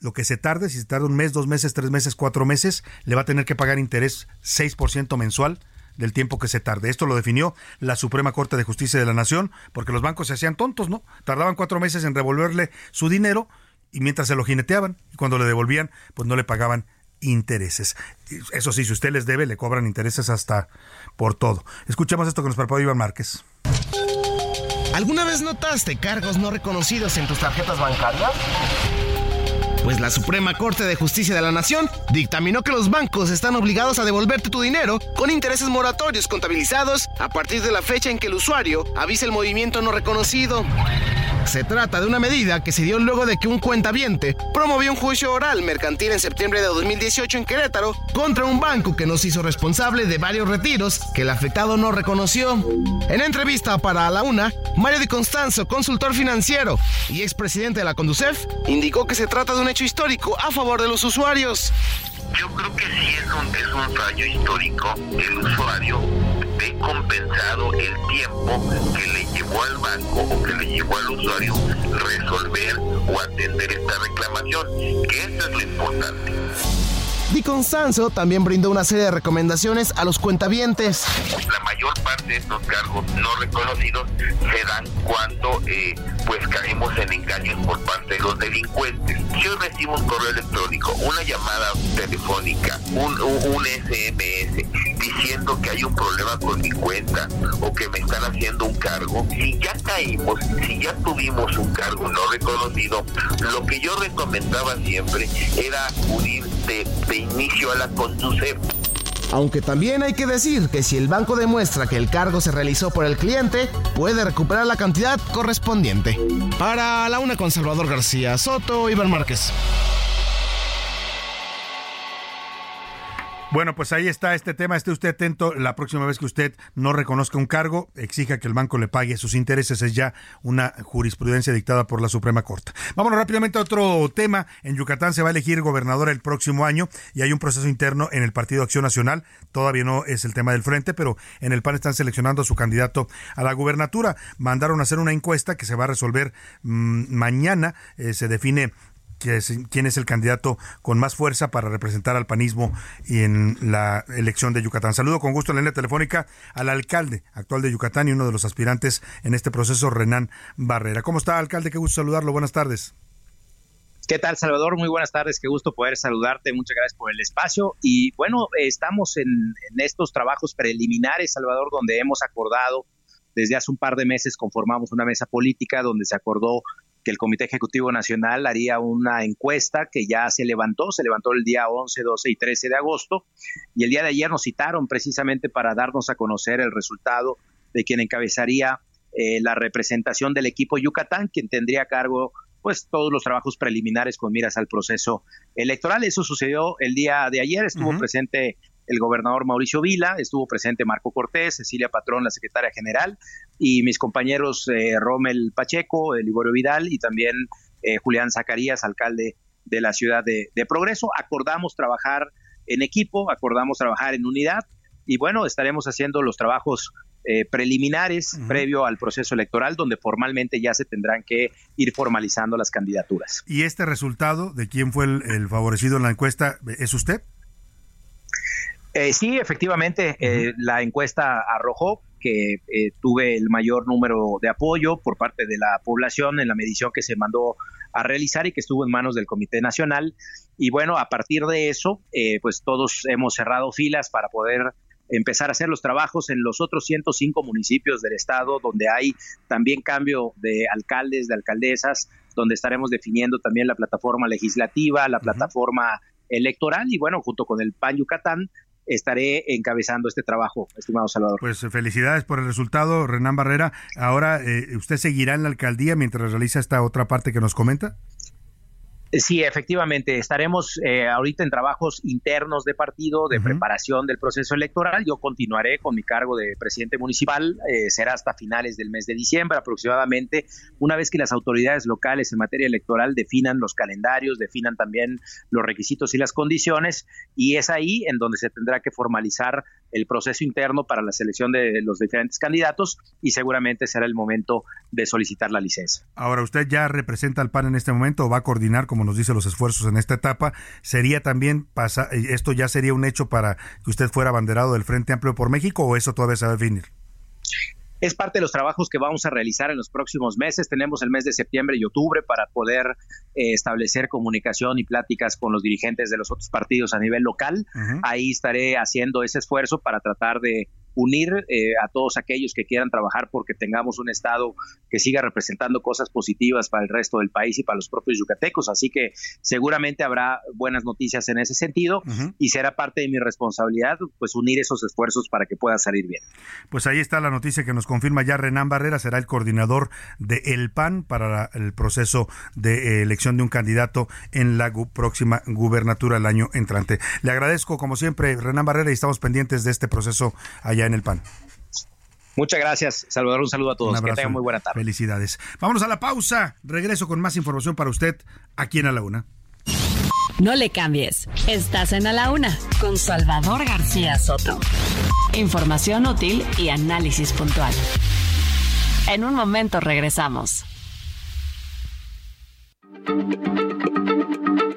lo que se tarde, si se tarda un mes, dos meses, tres meses, cuatro meses, le va a tener que pagar interés 6% mensual del tiempo que se tarde. Esto lo definió la Suprema Corte de Justicia de la Nación, porque los bancos se hacían tontos, ¿no? Tardaban cuatro meses en devolverle su dinero y mientras se lo jineteaban y cuando le devolvían, pues no le pagaban intereses. Eso sí, si usted les debe, le cobran intereses hasta por todo. Escuchemos esto que nos preparó Iván Márquez. ¿Alguna vez notaste cargos no reconocidos en tus tarjetas bancarias? Pues la Suprema Corte de Justicia de la Nación dictaminó que los bancos están obligados a devolverte tu dinero con intereses moratorios contabilizados a partir de la fecha en que el usuario avise el movimiento no reconocido. Se trata de una medida que se dio luego de que un cuentaviente promovió un juicio oral mercantil en septiembre de 2018 en Querétaro contra un banco que nos hizo responsable de varios retiros que el afectado no reconoció. En entrevista para La Una, Mario Di Constanzo, consultor financiero y expresidente de la Conducef, indicó que se trata de un hecho histórico a favor de los usuarios. Yo creo que sí es un, es un fallo histórico. El usuario compensado el tiempo que le llevó al banco o que le llevó al usuario resolver o atender esta reclamación, que eso es lo importante. Di Constanzo también brindó una serie de recomendaciones a los cuentavientes. La mayor parte de estos cargos no reconocidos se dan cuando eh, pues caemos en engaños por parte de los delincuentes. Si yo recibo un correo electrónico, una llamada telefónica, un, un SMS diciendo que hay un problema con mi cuenta o que me están haciendo un cargo, si ya caímos, si ya tuvimos un cargo no reconocido, lo que yo recomendaba siempre era acudir de, de inicio a la conducción. Aunque también hay que decir que si el banco demuestra que el cargo se realizó por el cliente, puede recuperar la cantidad correspondiente. Para la una con Salvador García Soto, Iván Márquez. Bueno, pues ahí está este tema. Esté usted atento. La próxima vez que usted no reconozca un cargo, exija que el banco le pague sus intereses. Es ya una jurisprudencia dictada por la Suprema Corte. Vámonos rápidamente a otro tema. En Yucatán se va a elegir gobernador el próximo año y hay un proceso interno en el Partido Acción Nacional. Todavía no es el tema del frente, pero en el PAN están seleccionando a su candidato a la gubernatura. Mandaron a hacer una encuesta que se va a resolver mm, mañana. Eh, se define quién es el candidato con más fuerza para representar al panismo en la elección de Yucatán. Saludo con gusto en la línea telefónica al alcalde actual de Yucatán y uno de los aspirantes en este proceso, Renan Barrera. ¿Cómo está, alcalde? Qué gusto saludarlo. Buenas tardes. ¿Qué tal, Salvador? Muy buenas tardes, qué gusto poder saludarte, muchas gracias por el espacio. Y bueno, estamos en, estos trabajos preliminares, Salvador, donde hemos acordado, desde hace un par de meses conformamos una mesa política donde se acordó que el Comité Ejecutivo Nacional haría una encuesta que ya se levantó, se levantó el día 11, 12 y 13 de agosto, y el día de ayer nos citaron precisamente para darnos a conocer el resultado de quien encabezaría eh, la representación del equipo Yucatán, quien tendría a cargo pues todos los trabajos preliminares con miras al proceso electoral. Eso sucedió el día de ayer, estuvo presente el gobernador Mauricio Vila, estuvo presente Marco Cortés, Cecilia Patrón, la secretaria general, y mis compañeros eh, Rommel Pacheco, Liborio Vidal y también eh, Julián Zacarías, alcalde de la ciudad de, Progreso. Acordamos trabajar en equipo, acordamos trabajar en unidad y bueno, estaremos haciendo los trabajos eh, preliminares previo al proceso electoral, donde formalmente ya se tendrán que ir formalizando las candidaturas. ¿Y este resultado de quién fue el favorecido en la encuesta es usted? Eh, sí, efectivamente, eh, la encuesta arrojó que eh, tuve el mayor número de apoyo por parte de la población en la medición que se mandó a realizar y que estuvo en manos del Comité Nacional. Y bueno, a partir de eso, pues todos hemos cerrado filas para poder empezar a hacer los trabajos en los otros 105 municipios del estado, donde hay también cambio de alcaldes, de alcaldesas, donde estaremos definiendo también la plataforma legislativa, la plataforma electoral y bueno, junto con el PAN Yucatán, estaré encabezando este trabajo, estimado Salvador. Pues eh, felicidades por el resultado, Renán Barrera. Ahora, eh, ¿usted seguirá en la alcaldía mientras realiza esta otra parte que nos comenta? Sí, efectivamente, estaremos eh, ahorita en trabajos internos de partido, de preparación del proceso electoral. Yo continuaré con mi cargo de presidente municipal, eh, será hasta finales del mes de diciembre aproximadamente, una vez que las autoridades locales en materia electoral definan los calendarios, definan también los requisitos y las condiciones, y es ahí en donde se tendrá que formalizar el proceso interno para la selección de los diferentes candidatos y seguramente será el momento de solicitar la licencia. Ahora, ¿usted ya representa al PAN en este momento o va a coordinar como nos dice los esfuerzos en esta etapa, sería también pasa, esto ya sería un hecho para que usted fuera abanderado del Frente Amplio por México o eso todavía se va a definir? Es parte de los trabajos que vamos a realizar en los próximos meses. Tenemos el mes de septiembre y octubre para poder eh, establecer comunicación y pláticas con los dirigentes de los otros partidos a nivel local. Ahí estaré haciendo ese esfuerzo para tratar de unir eh, a todos aquellos que quieran trabajar porque tengamos un Estado que siga representando cosas positivas para el resto del país y para los propios yucatecos. Así que seguramente habrá buenas noticias en ese sentido y será parte de mi responsabilidad pues unir esos esfuerzos para que pueda salir bien. Pues ahí está la noticia que nos confirma ya Renán Barrera, será el coordinador de El PAN para el proceso de eh, elección de un candidato en la próxima gubernatura el año entrante. Le agradezco como siempre Renán Barrera y estamos pendientes de este proceso allá en el PAN. Muchas gracias, Salvador. Un saludo a todos. que tengan muy buena tarde. Felicidades. Vámonos a la pausa. Regreso con más información para usted aquí en A la Una. No le cambies. Estás en A la Una con Salvador García Soto. Información útil y análisis puntual. En un momento regresamos.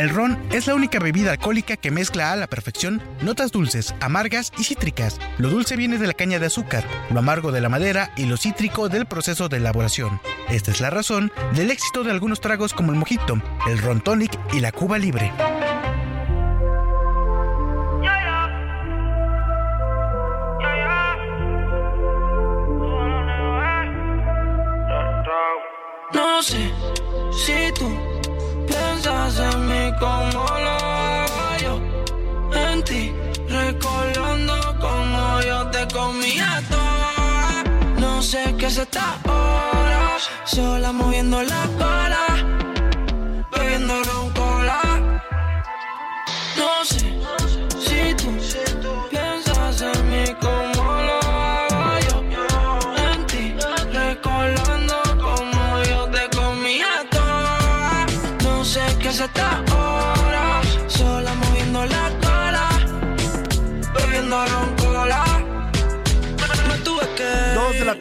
El ron es la única bebida alcohólica que mezcla a la perfección notas dulces, amargas y cítricas. Lo dulce viene de la caña de azúcar, lo amargo de la madera y lo cítrico del proceso de elaboración. Esta es la razón del éxito de algunos tragos como el mojito, el ron tonic y la cuba libre. No sé si tú piensas en mí como lo hago. En ti, recordando como yo te comía toda. No sé qué es esta hora, sola moviendo la cola,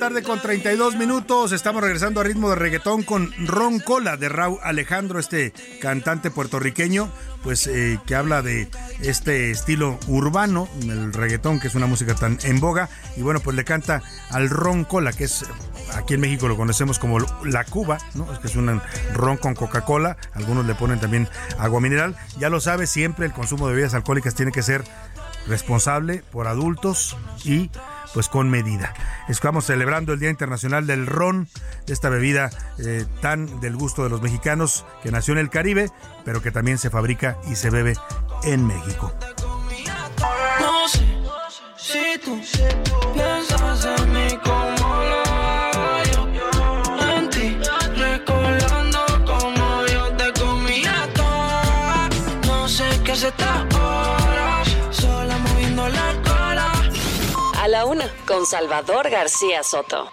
con 32 minutos. Estamos regresando a ritmo de reggaetón con Ron Cola de Raúl Alejandro, este cantante puertorriqueño, pues eh, que habla de este estilo urbano, el reggaetón, que es una música tan en boga. Y bueno, pues le canta al Ron Cola, que es aquí en México lo conocemos como la Cuba. Es que es un ron con Coca-Cola. Algunos le ponen también agua mineral. Ya lo sabe, siempre el consumo de bebidas alcohólicas tiene que ser responsable por adultos y pues con medida. Estamos celebrando el Día Internacional del Ron, esta bebida eh, tan del gusto de los mexicanos que nació en el Caribe, pero que también se fabrica y se bebe en México. No sé si tú piensas en mí como lo hago yo. La una, con Salvador García Soto.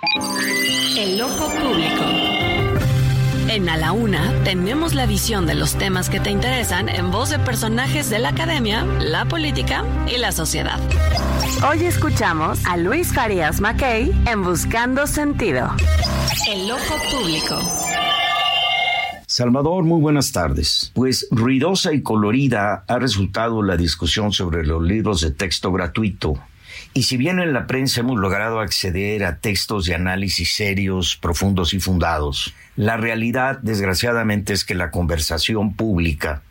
El ojo público. En A la Una tenemos la visión de los temas que te interesan en voz de personajes de la academia, la política y la sociedad. Hoy escuchamos a Luis Farías Mackey en Buscando Sentido. El ojo público. Salvador, muy buenas tardes. Pues ruidosa y colorida ha resultado la discusión sobre los libros de texto gratuito. Y si bien en la prensa hemos logrado acceder a textos de análisis serios, profundos y fundados, la realidad desgraciadamente es que la conversación pública,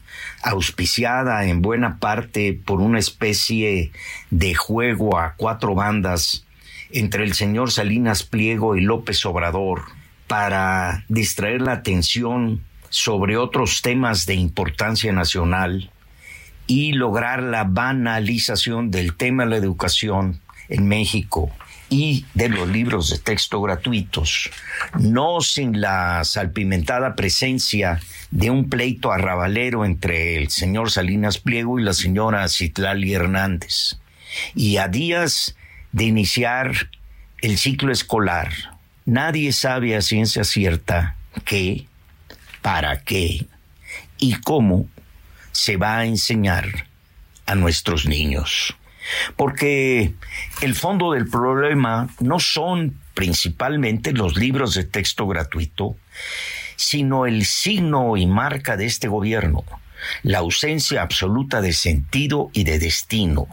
auspiciada en buena parte por una especie de juego a cuatro bandas entre el señor Salinas Pliego y López Obrador, para distraer la atención sobre otros temas de importancia nacional y lograr la banalización del tema de la educación en México y de los libros de texto gratuitos, no sin la salpimentada presencia de un pleito arrabalero entre el señor Salinas Pliego y la señora Citlali Hernández. Y a días de iniciar el ciclo escolar, nadie sabe a ciencia cierta qué, para qué y cómo se va a enseñar a nuestros niños. Porque el fondo del problema no son principalmente los libros de texto gratuito, sino el signo y marca de este gobierno, la ausencia absoluta de sentido y de destino.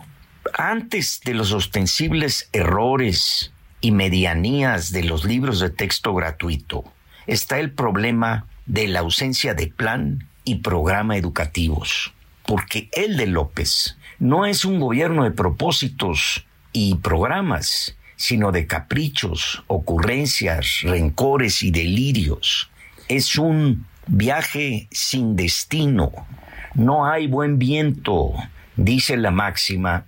Antes de los ostensibles errores y medianías de los libros de texto gratuito, está el problema de la ausencia de plan y programa educativos, porque el de López no es un gobierno de propósitos y programas, sino de caprichos, ocurrencias, rencores y delirios. Es un viaje sin destino. No hay buen viento, dice la máxima,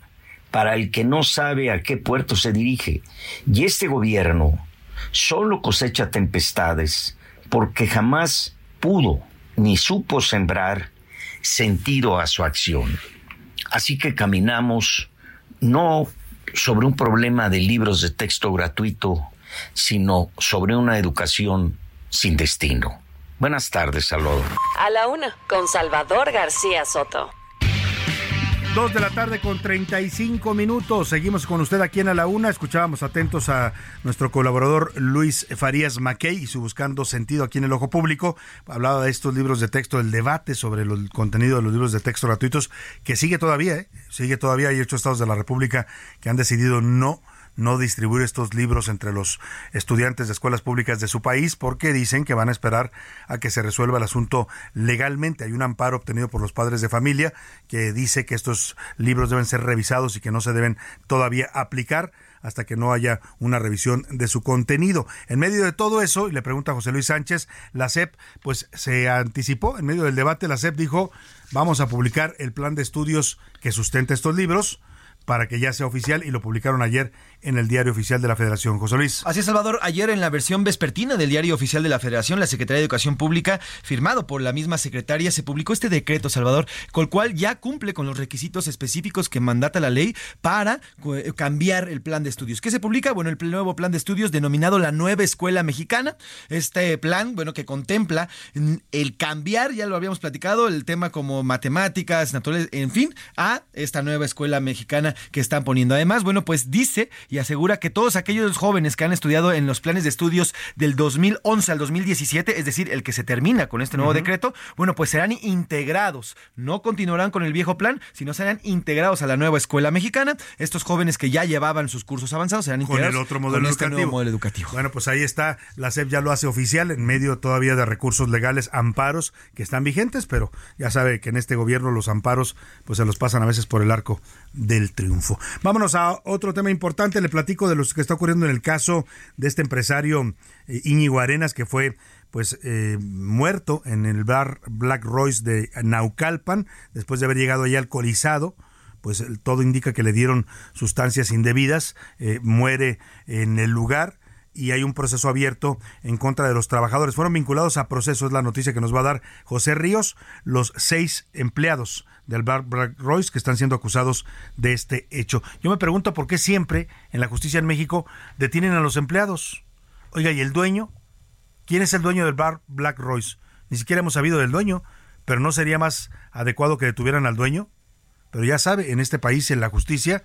para el que no sabe a qué puerto se dirige. Y este gobierno solo cosecha tempestades porque jamás pudo ni supo sembrar sentido a su acción. Así que caminamos no sobre un problema de libros de texto gratuito, sino sobre una educación sin destino. Buenas tardes, Salvador. A la una, con Salvador García Soto. Dos de la tarde con 35 minutos. Seguimos con usted aquí en A la Una. Escuchábamos atentos a nuestro colaborador Luis Farías Mackey y su Buscando Sentido aquí en el Ojo Público. Hablaba de estos libros de texto, el debate sobre el contenido de los libros de texto gratuitos, que sigue todavía, ¿eh? sigue todavía. Hay ocho estados de la República que han decidido no no distribuir estos libros entre los estudiantes de escuelas públicas de su país porque dicen que van a esperar a que se resuelva el asunto legalmente. Hay un amparo obtenido por los padres de familia que dice que estos libros deben ser revisados y que no se deben todavía aplicar hasta que no haya una revisión de su contenido. En medio de todo eso, y le pregunta a José Luis Sánchez, la SEP pues se anticipó, en medio del debate la SEP dijo, vamos a publicar el plan de estudios que sustenta estos libros, para que ya sea oficial y lo publicaron ayer en el Diario Oficial de la Federación. José Luis. Así es, Salvador. Ayer en la versión vespertina del Diario Oficial de la Federación, la Secretaría de Educación Pública, firmado por la misma secretaria, se publicó este decreto, Salvador, con el cual ya cumple con los requisitos específicos que mandata la ley para eh, cambiar el plan de estudios. ¿Qué se publica? Bueno, el nuevo plan de estudios denominado la Nueva Escuela Mexicana. Este plan, bueno, que contempla el cambiar, ya lo habíamos platicado, el tema como matemáticas, naturales, en fin, a esta nueva escuela mexicana que están poniendo. Además, bueno, pues dice y asegura que todos aquellos jóvenes que han estudiado en los planes de estudios del 2011 al 2017, es decir, el que se termina con este nuevo decreto, bueno, pues serán integrados, no continuarán con el viejo plan, sino serán integrados a la nueva escuela mexicana. Estos jóvenes que ya llevaban sus cursos avanzados serán integrados con el otro modelo, este educativo. modelo educativo. Bueno, pues ahí está, la SEP ya lo hace oficial en medio todavía de recursos legales, amparos que están vigentes, pero ya sabe que en este gobierno los amparos pues se los pasan a veces por el arco del triunfo. Vámonos a otro tema importante, le platico de lo que está ocurriendo en el caso de este empresario eh, Íñigo Arenas que fue pues eh, muerto en el bar Black Royce de Naucalpan después de haber llegado allá alcoholizado. Pues todo indica que le dieron sustancias indebidas, eh, muere en el lugar y hay un proceso abierto en contra de los trabajadores. Fueron vinculados a proceso, es la noticia que nos va a dar José Ríos, los seis empleados del Bar Black Royce que están siendo acusados de este hecho. Yo me pregunto por qué siempre en la justicia en México detienen a los empleados. Oiga, ¿y el dueño? ¿Quién es el dueño del Bar Black Royce? Ni siquiera hemos sabido del dueño, pero ¿no sería más adecuado que detuvieran al dueño? Pero ya sabe, en este país, en la justicia,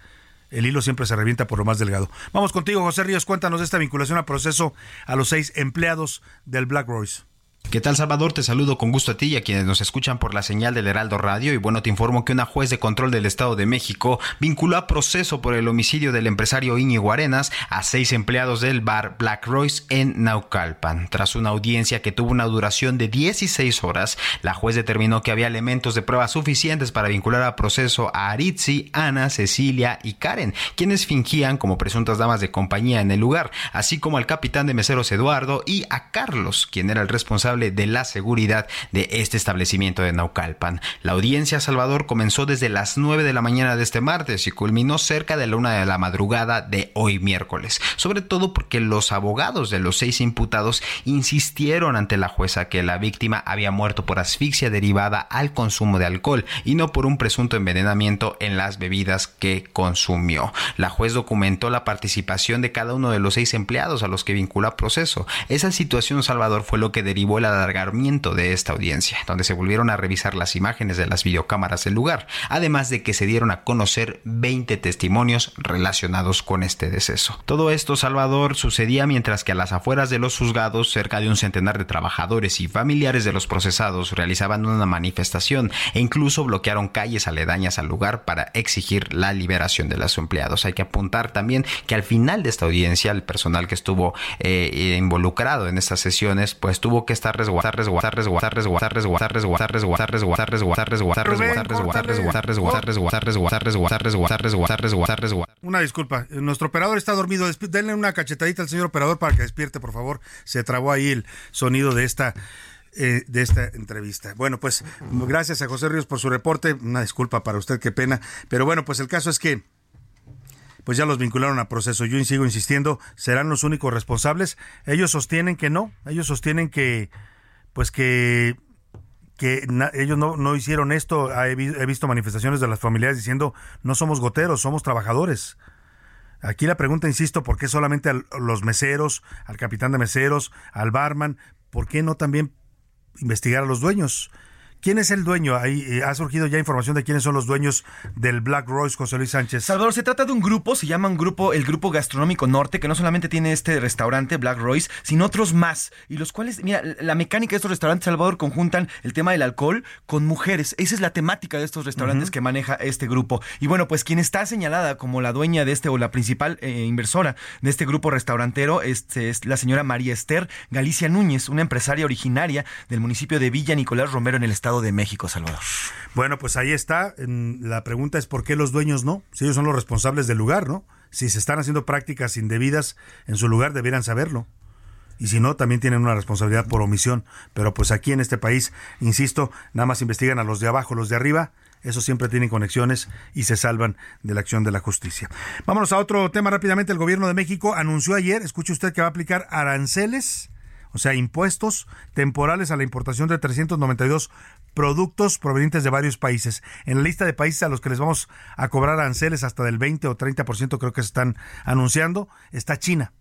el hilo siempre se revienta por lo más delgado. Vamos contigo, José Ríos, cuéntanos de esta vinculación a proceso a los seis empleados del Black Royce. ¿Qué tal Salvador? Te saludo con gusto a ti y a quienes nos escuchan por la señal del Heraldo Radio y bueno, te informo que una juez de control del Estado de México vinculó a proceso por el homicidio del empresario Íñigo Arenas a seis empleados del bar Black Royce en Naucalpan. Tras una audiencia que tuvo una duración de 16 horas, la juez determinó que había elementos de prueba suficientes para vincular a proceso a Aritzi, Ana, Cecilia y Karen, quienes fingían como presuntas damas de compañía en el lugar, así como al capitán de meseros Eduardo y a Carlos, quien era el responsable de la seguridad de este establecimiento de Naucalpan. La audiencia Salvador comenzó desde las 9 de la mañana de este martes y culminó cerca de la una de la madrugada de hoy miércoles, sobre todo porque los abogados de los seis imputados insistieron ante la jueza que la víctima había muerto por asfixia derivada al consumo de alcohol y no por un presunto envenenamiento en las bebidas que consumió. La juez documentó la participación de cada uno de los seis empleados a los que vincula proceso. Esa situación, Salvador, fue lo que derivó el alargamiento de esta audiencia, donde se volvieron a revisar las imágenes de las videocámaras del lugar, además de que se dieron a conocer 20 testimonios relacionados con este deceso. Todo esto, Salvador, sucedía mientras que a las afueras de los juzgados, cerca de un centenar de trabajadores y familiares de los procesados realizaban una manifestación e incluso bloquearon calles aledañas al lugar para exigir la liberación de los empleados. Hay que apuntar también que al final de esta audiencia, el personal que estuvo eh, involucrado en estas sesiones, pues tuvo que estar una disculpa, nuestro operador está dormido. Denle una cachetadita al señor operador para que despierte, por favor. Se trabó ahí el sonido de esta entrevista. Bueno, pues gracias a José Ríos por su reporte. Una disculpa para usted, qué pena. Pero bueno, pues el caso es que pues ya los vincularon a proceso. Yo sigo insistiendo, serán los únicos responsables. Ellos sostienen que no, ellos sostienen que, pues que que ellos no, no, hicieron esto. He, he, visto manifestaciones de las familias diciendo, no somos goteros, somos trabajadores. Aquí la pregunta, insisto, ¿por qué solamente a los meseros, al capitán de meseros, al barman? ¿Por qué no también investigar a los dueños? ¿Quién es el dueño? Ahí eh, ha surgido ya información de quiénes son los dueños del Black Royce, José Luis Sánchez. Salvador, se trata de un grupo, se llama un grupo, el Grupo Gastronómico Norte, que no solamente tiene este restaurante, Black Royce, sino otros más. Y los cuales, mira, la mecánica de estos restaurantes, Salvador, conjuntan el tema del alcohol con mujeres. Esa es la temática de estos restaurantes que maneja este grupo. Y bueno, pues quien está señalada como la dueña de este o la principal eh, inversora de este grupo restaurantero este, es la señora María Esther Galicia Núñez, una empresaria originaria del municipio de Villa Nicolás Romero en el estado de México, Salvador. Bueno, pues ahí está. La pregunta es por qué los dueños no, si ellos son los responsables del lugar, ¿no? Si se están haciendo prácticas indebidas en su lugar, debieran saberlo. Y si no, también tienen una responsabilidad por omisión. Pero pues aquí en este país, insisto, nada más investigan a los de abajo, los de arriba, Esos siempre tienen conexiones y se salvan de la acción de la justicia. Vámonos a otro tema rápidamente. El gobierno de México anunció ayer, escuche usted que va a aplicar aranceles, o sea, impuestos temporales a la importación de 392 productos provenientes de varios países. En la lista de países a los que les vamos a cobrar aranceles hasta del 20 o 30% creo que se están anunciando, está China,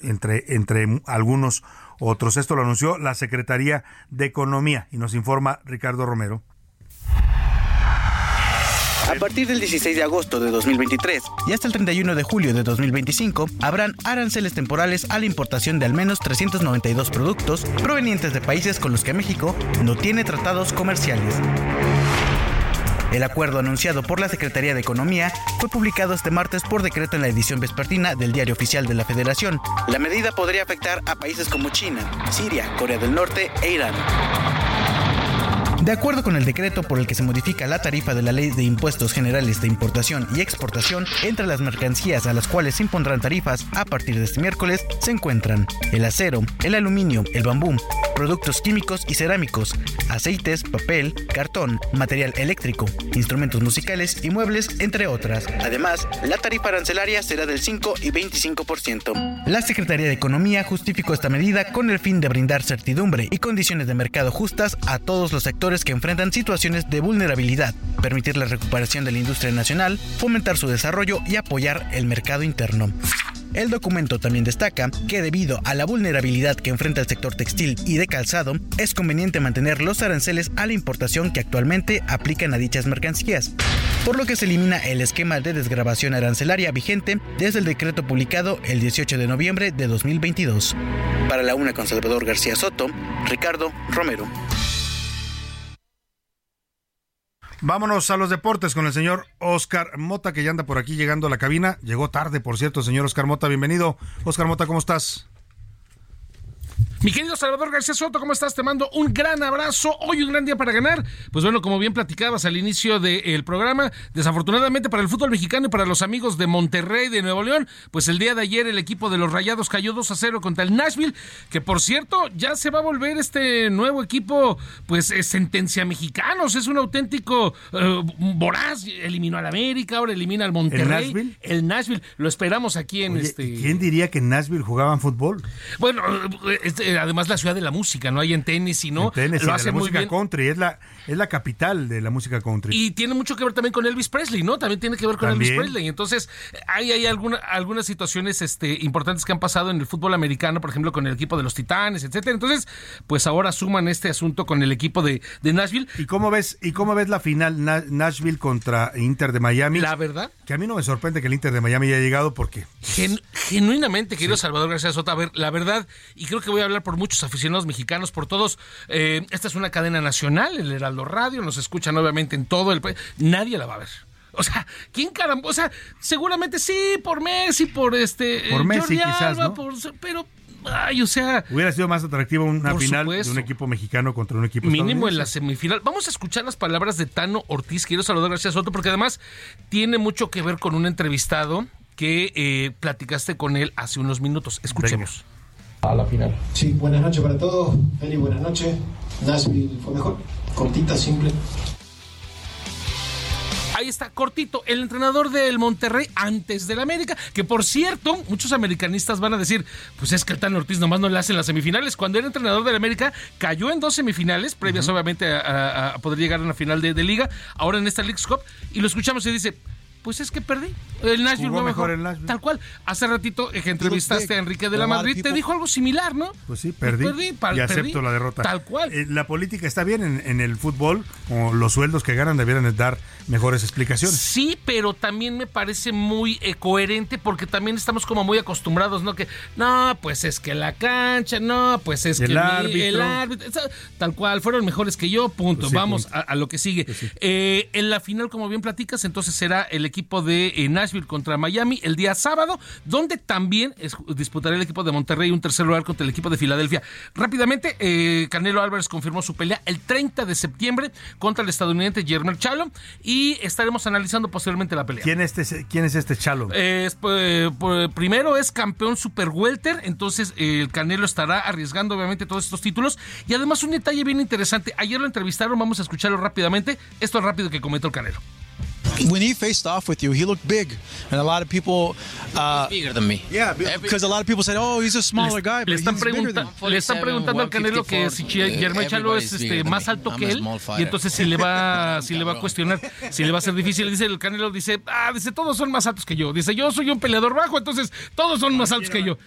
entre, entre algunos otros. Esto lo anunció la Secretaría de Economía y nos informa Ricardo Romero. A partir del 16 de agosto de 2023 y hasta el 31 de julio de 2025 habrán aranceles temporales a la importación de al menos 392 productos provenientes de países con los que México no tiene tratados comerciales. El acuerdo anunciado por la Secretaría de Economía fue publicado este martes por decreto en la edición vespertina del Diario Oficial de la Federación. La medida podría afectar a países como China, Siria, Corea del Norte e Irán. De acuerdo con el decreto por el que se modifica la tarifa de la Ley de Impuestos Generales de Importación y Exportación, entre las mercancías a las cuales se impondrán tarifas a partir de este miércoles se encuentran el acero, el aluminio, el bambú, productos químicos y cerámicos, aceites, papel, cartón, material eléctrico, instrumentos musicales y muebles, entre otras. Además, la tarifa arancelaria será del 5 y 25%. La Secretaría de Economía justificó esta medida con el fin de brindar certidumbre y condiciones de mercado justas a todos los sectores que enfrentan situaciones de vulnerabilidad, permitir la recuperación de la industria nacional, fomentar su desarrollo y apoyar el mercado interno. El documento también destaca que debido a la vulnerabilidad que enfrenta el sector textil y de calzado, es conveniente mantener los aranceles a la importación que actualmente aplican a dichas mercancías, por lo que se elimina el esquema de desgrabación arancelaria vigente desde el decreto publicado el 18 de noviembre de 2022. Para la una con Salvador García Soto, Ricardo Romero. Vámonos a los deportes con el señor Oscar Mota, que ya anda por aquí llegando a la cabina. Llegó tarde, por cierto, señor Oscar Mota. Bienvenido. Oscar Mota, ¿cómo estás? Mi querido Salvador García Soto, ¿cómo estás? Te mando un gran abrazo. Hoy un gran día para ganar. Pues bueno, como bien platicabas al inicio del programa, desafortunadamente para el fútbol mexicano y para los amigos de Monterrey, de Nuevo León, pues el día de ayer el equipo de los Rayados cayó 2 a 0 contra el Nashville, que por cierto ya se va a volver este nuevo equipo, pues es sentencia mexicanos. Es un auténtico uh, voraz. Eliminó al América, ahora elimina al Monterrey. ¿El Nashville? El Nashville. Lo esperamos aquí en Oye, este. ¿Quién diría que en Nashville jugaban fútbol? Bueno, este, además la ciudad de la música, ¿no? Hay en tenis y no. En lo hace de la muy música bien. country, es la, es la capital de la música country. Y tiene mucho que ver también con Elvis Presley, ¿no? También tiene que ver con También. Elvis Presley. Entonces, hay, hay alguna, algunas situaciones este, importantes que han pasado en el fútbol americano, por ejemplo, con el equipo de los Titanes, etcétera. Entonces, pues ahora suman este asunto con el equipo de, de Nashville. ¿Y cómo ves y cómo ves la final Na- Nashville contra Inter de Miami? La verdad. Que a mí no me sorprende que el Inter de Miami haya llegado porque Gen- genuinamente, querido Salvador García Sota, a ver, la verdad, y creo que voy a hablar por muchos aficionados mexicanos, por todos, eh, esta es una cadena nacional, el Heraldo Radio, nos escuchan obviamente en todo el país, nadie la va a ver. O sea, ¿quién caramba? O sea, seguramente sí, por Messi, por este... Por eh, Messi, Jordi quizás, Alba, ¿no? por- pero, ay, o sea... hubiera sido más atractiva una Por final supuesto. de un equipo mexicano contra un equipo Mínimo en la semifinal. Vamos a escuchar las palabras de Tano Ortiz. Quiero saludar gracias Soto porque además tiene mucho que ver con un entrevistado que eh, platicaste con él hace unos minutos. Escuchemos. A la final. Sí, buenas noches para todos. Eli, buenas noches. Nashville fue mejor. Cortita, simple. Ahí está, cortito, el entrenador del Monterrey antes del América, que por cierto, muchos americanistas van a decir, pues es que el Tano Ortiz nomás no le hace en las semifinales. Cuando era entrenador del América, cayó en dos semifinales, previas obviamente a, a- a poder llegar a una final de, de liga, ahora en esta League's Cup, y lo escuchamos y dice, pues es que perdí. El Nashville Jugó mejor mejor. el Nashville. Tal cual. Hace ratito que entrevistaste a Enrique de la Madrid, tipo- te dijo algo similar, ¿no? Pues sí, perdí. Perdí, y acepto perdí. la derrota. Tal cual. Eh, la política está bien en, en el fútbol, o los sueldos que ganan debieran dar mejores explicaciones. Sí, pero también me parece muy eh, coherente porque también estamos como muy acostumbrados, ¿no? Que, no, pues es que la cancha, no, pues es El que mi- árbitro. el árbitro, tal cual, fueron mejores que yo, punto. Pues sí, Vamos punto. A, a lo que sigue. Eh, en la final, como bien platicas, entonces será el equipo de eh, Nashville contra Miami el día sábado, donde también es- disputará el equipo de Monterrey un tercer lugar contra el equipo de Filadelfia. Rápidamente, eh, Canelo Álvarez confirmó su pelea el 30 de septiembre contra el estadounidense Jermel Chalom y estaremos analizando posteriormente la pelea. ¿Quién, este, ¿Quién es este Chalo? Es, pues, pues, primero es campeón super welter, entonces eh, el Canelo estará arriesgando obviamente todos estos títulos y además un detalle bien interesante, ayer lo entrevistaron, vamos a escucharlo rápidamente, esto es rápido que comentó el Canelo. When he faced off with you, he looked big, and a lot of people. Uh, bigger than me. Yeah, because a lot of people said, "Oh, he's a smaller guy," Le están, he's bigger pregunta- than le están preguntando al Canelo que si Germán Chalo es este, más alto que él y entonces si le va <laughs> si le va a cuestionar, si le va a ser difícil, dice el Canelo dice, "Ah, dice todos son más altos que yo." Dice, "Yo soy un peleador bajo, entonces todos son más altos que yo."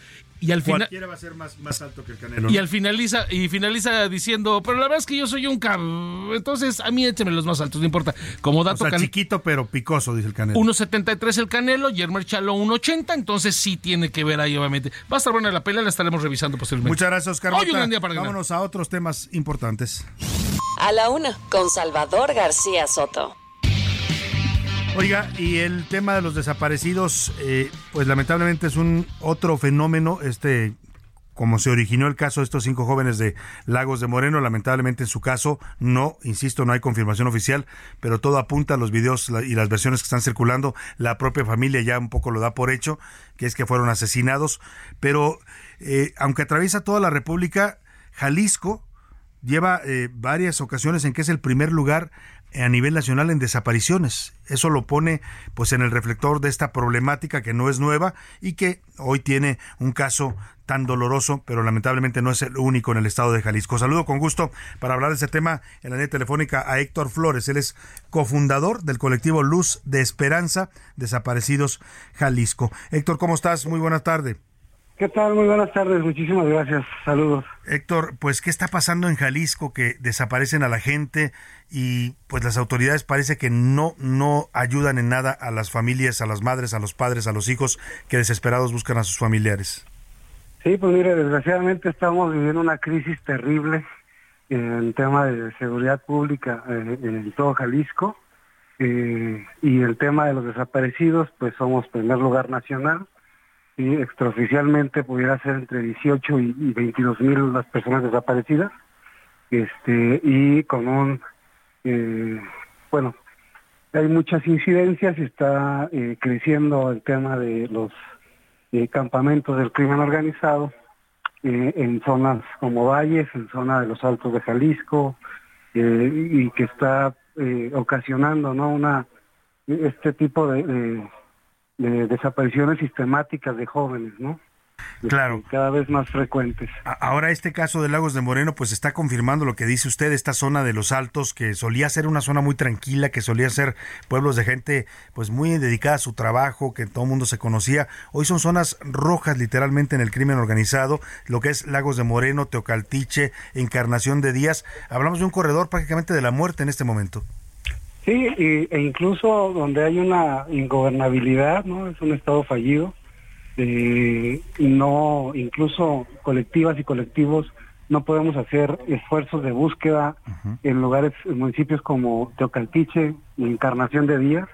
Y al final Cualquiera va a ser más, más alto que el Canelo. y al finaliza y finaliza diciendo, "Pero la verdad es que yo soy un cabrón, entonces a mí écheme los más altos, no importa." Como O dato sea, Can- chiquito pero picoso, dice el Canelo. 1.73 el Canelo, Yermer Chalo 1.80, entonces sí tiene que ver ahí obviamente. Va a estar buena la pelea, la estaremos revisando posteriormente. Muchas gracias, Oscar. Hoy un gran día para ganar. Vámonos a otros temas importantes. A la una, con Salvador García Soto. Oiga, y el tema de los desaparecidos, eh, pues lamentablemente es un otro fenómeno, este como se originó el caso de estos cinco jóvenes de Lagos de Moreno, lamentablemente en su caso no, insisto, no hay confirmación oficial, pero todo apunta a los videos y las versiones que están circulando, la propia familia ya un poco lo da por hecho, que es que fueron asesinados, pero eh, aunque atraviesa toda la República, Jalisco lleva eh, varias ocasiones en que es el primer lugar a nivel nacional en desapariciones. Eso lo pone pues en el reflector de esta problemática que no es nueva y que hoy tiene un caso tan doloroso, pero lamentablemente no es el único en el estado de Jalisco. Saludo con gusto para hablar de ese tema en la línea telefónica a Héctor Flores. Él es cofundador del colectivo Luz de Esperanza Desaparecidos Jalisco. Héctor, ¿cómo estás? Muy buena tarde. ¿Qué tal? Muy buenas tardes, muchísimas gracias. Saludos. Héctor, pues ¿qué está pasando en Jalisco que desaparecen a la gente y pues las autoridades parece que no no ayudan en nada a las familias, a las madres, a los padres, a los hijos que desesperados buscan a sus familiares? Sí, pues mire, desgraciadamente estamos viviendo una crisis terrible en tema de seguridad pública eh, en todo Jalisco eh, y el tema de los desaparecidos, pues somos primer lugar nacional y extraoficialmente pudiera ser entre 18 y, y 22 mil las personas desaparecidas este y con un eh, bueno hay muchas incidencias está eh, creciendo el tema de los eh, campamentos del crimen organizado eh, en zonas como Valles, en zona de los Altos de Jalisco, y que está ocasionando no una este tipo de- de desapariciones sistemáticas de jóvenes, ¿no? Claro. Este, cada vez más frecuentes. Ahora este caso de Lagos de Moreno pues está confirmando lo que dice usted, esta zona de los Altos que solía ser una zona muy tranquila, que solía ser pueblos de gente pues muy dedicada a su trabajo, que todo el mundo se conocía. Hoy son zonas rojas literalmente en el crimen organizado, lo que es Lagos de Moreno, Teocaltiche, Encarnación de Díaz. Hablamos de un corredor prácticamente de la muerte en este momento. Sí, y- e incluso donde hay una ingobernabilidad, ¿no? Es un estado fallido. eh, no, incluso colectivas y colectivos no podemos hacer esfuerzos de búsqueda en lugares, en municipios como Teocaltiche Encarnación de Díaz,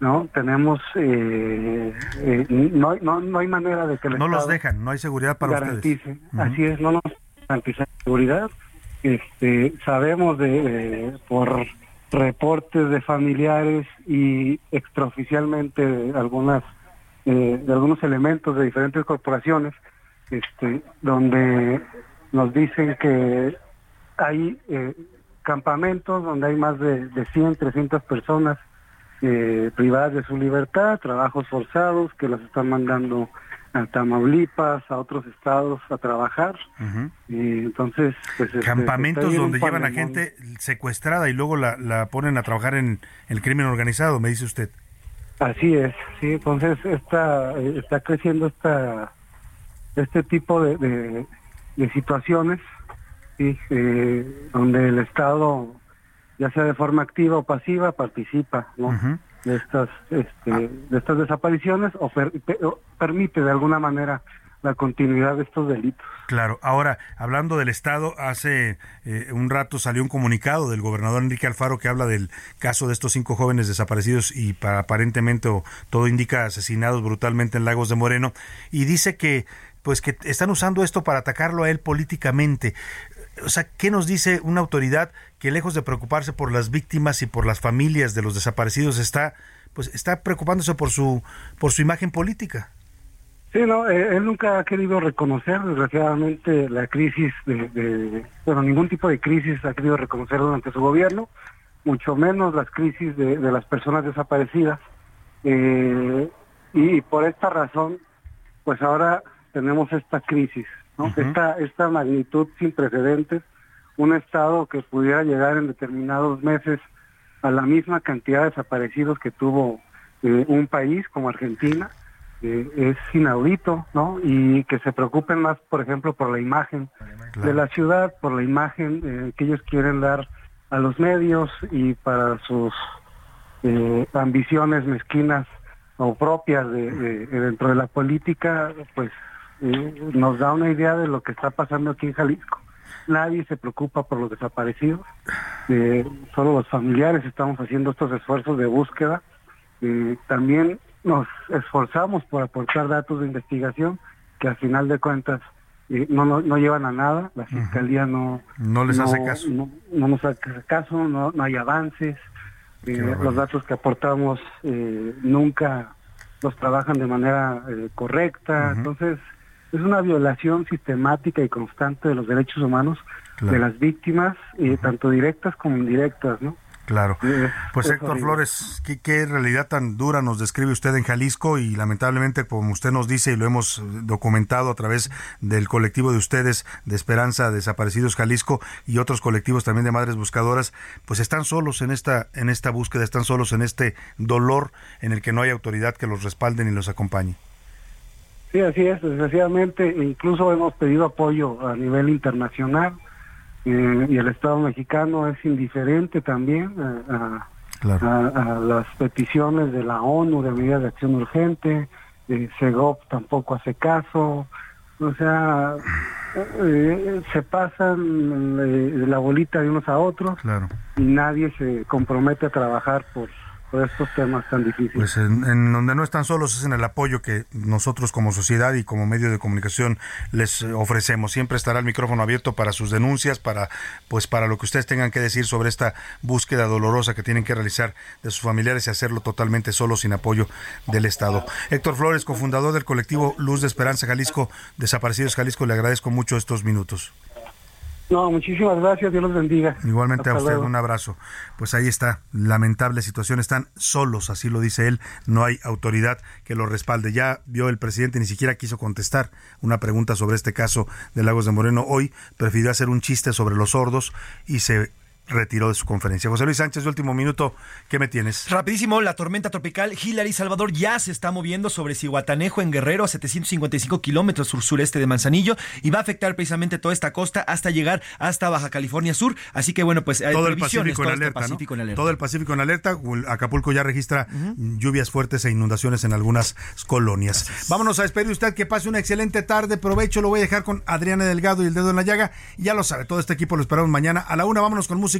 ¿no? Tenemos, eh, eh, no, no, no hay manera de que el No los dejan, no hay seguridad para garantice. ustedes. Ujú. Así es, no nos garantiza seguridad. Este, sabemos de, de- por reportes de familiares y extraoficialmente de algunas eh, de algunos elementos de diferentes corporaciones, este, donde nos dicen que hay eh, campamentos donde hay más de, de 100, 300 personas eh, privadas de su libertad, trabajos forzados que las están mandando a Tamaulipas, a otros estados a trabajar. Y entonces, pues, este, Campamentos donde llevan a gente secuestrada y luego la, la ponen a trabajar en el crimen organizado, me dice usted. Así es, sí, entonces está, eh, está creciendo esta, este tipo de, de, de situaciones, sí, eh, donde el Estado, ya sea de forma activa o pasiva, participa ¿no? De estas este, de estas desapariciones o, per- permite de alguna manera la continuidad de estos delitos. Claro, ahora, hablando del Estado, hace eh, un rato salió un comunicado del gobernador Enrique Alfaro que habla del caso de estos cinco jóvenes desaparecidos y para, aparentemente o, todo indica asesinados brutalmente en Lagos de Moreno y dice que pues que están usando esto para atacarlo a él políticamente. O sea, ¿qué nos dice una autoridad que lejos de preocuparse por las víctimas y por las familias de los desaparecidos está pues está preocupándose por su por su imagen política? Sí, no, eh, él nunca ha querido reconocer, desgraciadamente, la crisis de, bueno, ningún tipo de crisis ha querido reconocer durante su gobierno, mucho menos las crisis de, las personas desaparecidas. Eh, y por esta razón, pues ahora tenemos esta crisis, ¿no? esta, esta magnitud sin precedentes, un Estado que pudiera llegar en determinados meses a la misma cantidad de desaparecidos que tuvo eh, un país como Argentina, es inaudito, ¿no? Y que se preocupen más, por ejemplo, por la imagen de la ciudad, por la imagen eh, que ellos quieren dar a los medios y para sus eh, ambiciones mezquinas o propias de, dentro de la política, pues eh, nos da una idea de lo que está pasando aquí en Jalisco. Nadie se preocupa por los desaparecidos, solo los familiares estamos haciendo estos esfuerzos de búsqueda. también nos esforzamos por aportar datos de investigación que al final de cuentas eh, no, no, llevan a nada, la fiscalía no... No les hace caso. No, nos hace caso, no, no hay avances, eh, los datos que aportamos eh, nunca los trabajan de manera correcta, entonces es una violación sistemática y constante de los derechos humanos de las víctimas, tanto directas como indirectas, ¿no? Claro. Pues Héctor Flores, ¿qué, realidad tan dura nos describe usted en Jalisco y lamentablemente, como usted nos dice y lo hemos documentado a través del colectivo de ustedes de Esperanza Desaparecidos Jalisco y otros colectivos también de madres buscadoras, pues están solos en esta en esta búsqueda, están solos en este dolor en el que no hay autoridad que los respalde ni los acompañe. Sí, así es, desgraciadamente, incluso hemos pedido apoyo a nivel internacional eh, y el Estado mexicano es indiferente también a, las peticiones de la ONU de medidas de acción urgente, eh, SEGOP tampoco hace caso, o sea, eh, se pasan la bolita de unos a otros y nadie se compromete a trabajar por por estos temas tan difíciles. Pues en, donde no están solos es en el apoyo que nosotros como sociedad y como medio de comunicación les ofrecemos. Siempre estará el micrófono abierto para sus denuncias, para pues para lo que ustedes tengan que decir sobre esta búsqueda dolorosa que tienen que realizar de sus familiares y hacerlo totalmente solo sin apoyo del Estado. Héctor Flores, cofundador del colectivo Luz de Esperanza Jalisco, Desaparecidos Jalisco, le agradezco mucho estos minutos. No, muchísimas gracias, Dios los bendiga. Igualmente a usted, un abrazo. Pues ahí está, lamentable situación, están solos, así lo dice él, no hay autoridad que lo respalde. Ya vio el presidente, ni siquiera quiso contestar una pregunta sobre este caso de Lagos de Moreno. Hoy prefirió hacer un chiste sobre los sordos y se retiró de su conferencia. José Luis Sánchez, de último minuto, ¿qué me tienes? Rapidísimo, la tormenta tropical Hillary Salvador ya se está moviendo sobre Cihuatanejo en Guerrero a 755 kilómetros sur sureste de Manzanillo y va a afectar precisamente toda esta costa hasta llegar hasta Baja California Sur. Así que bueno, pues hay todo el Pacífico, en, alerta, Pacífico en alerta. Todo el Pacífico en alerta. Acapulco ya registra lluvias fuertes e inundaciones en algunas colonias. Vámonos a despedir usted, que pase una excelente tarde, provecho, lo voy a dejar con Adriana Delgado y el dedo en la llaga. Ya lo sabe, todo este equipo lo esperamos mañana a la una. Vámonos con música